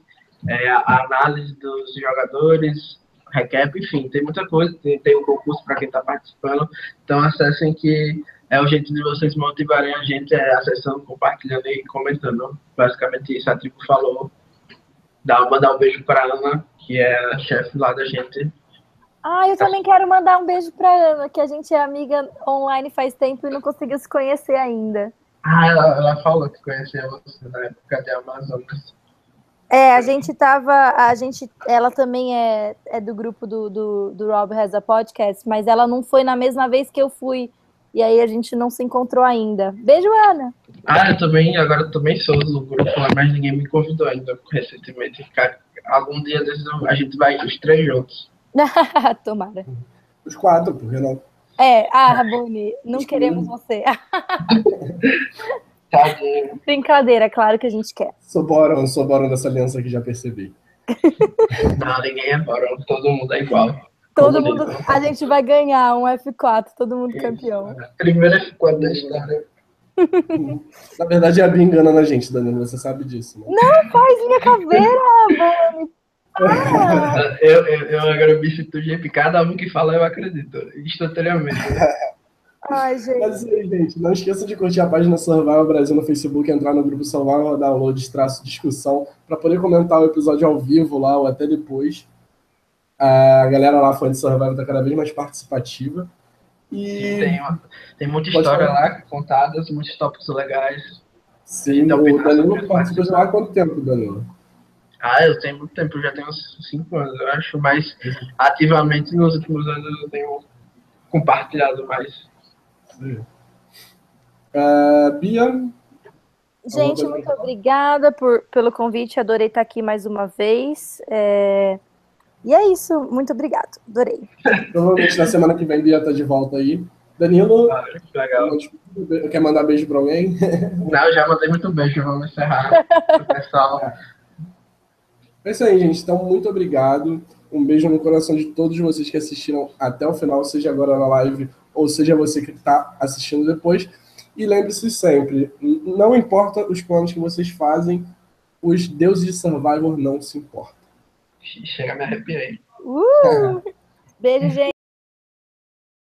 C: é, a, análise dos jogadores, recap, enfim, tem muita coisa, tem, tem um concurso para quem está participando, então acessem que é o jeito de vocês motivarem a gente é acessando, compartilhando e comentando. Basicamente isso a tribo falou. Dá, mandar um beijo para Ana, que é a chefe lá da gente.
A: Ah, eu também quero mandar um beijo para Ana, que a gente é amiga online faz tempo e não conseguiu se conhecer ainda.
C: Ah, ela, ela falou que conhecia você na época de Amazonas.
A: É, a gente tava. A gente, ela também é, é do grupo do, do, do Rob Reza Podcast, mas ela não foi na mesma vez que eu fui E aí a gente não se encontrou ainda. Beijo, Ana!
C: Ah, eu também, agora eu também sou do grupo, mas ninguém me convidou ainda recentemente. Algum dia desses a gente vai os três juntos.
A: Tomara.
B: Os quatro, por que não?
A: É, ah, Rabone, não queremos você.
C: Tadinho.
A: Brincadeira, claro que a gente quer.
B: Sou Borão, sou Borão dessa aliança aqui, já percebi.
C: Não, ninguém é Borão, todo mundo é igual.
A: Todo mundo, a gente vai ganhar um F4, todo mundo campeão.
C: Primeiro F4 da história.
B: Na verdade, é a Bia enganando a gente, Danilo, você sabe disso. Né?
A: Não, faz minha caveira, Boni.
C: Ah. Eu, eu, eu agora me sinto cada um que fala eu acredito, instantaneamente.
A: Ai, gente.
B: Mas aí, gente, não esqueça de curtir a página Survival Brasil no Facebook, entrar no grupo Survival Download, traço discussão, para poder comentar o episódio ao vivo lá ou até depois. A galera lá, fã de Survival, está cada vez mais participativa. E
C: tem, uma, tem muita história lá contadas, muitos tópicos legais.
B: Sim, então, o Danilo participa de lá há quanto tempo, Danilo?
C: Ah, eu tenho muito tempo, eu já tenho uns 5 anos, eu acho, mas ativamente nos últimos anos eu tenho compartilhado mais.
B: Uh, Bia?
A: Gente, muito obrigada por, pelo convite, adorei estar aqui mais uma vez. É... E é isso, muito obrigado, adorei.
B: Provavelmente na semana que vem Bia está de volta aí. Danilo,
C: ah, legal.
B: quer mandar beijo para alguém?
C: Não, já mandei muito beijo, vamos encerrar. pessoal.
B: É isso aí, gente. Então, muito obrigado. Um beijo no coração de todos vocês que assistiram até o final, seja agora na live ou seja você que está assistindo depois. E lembre-se sempre, não importa os planos que vocês fazem, os deuses de Survivor não se importam.
C: Chega, me arrepiei.
A: Uh! Beijo, gente.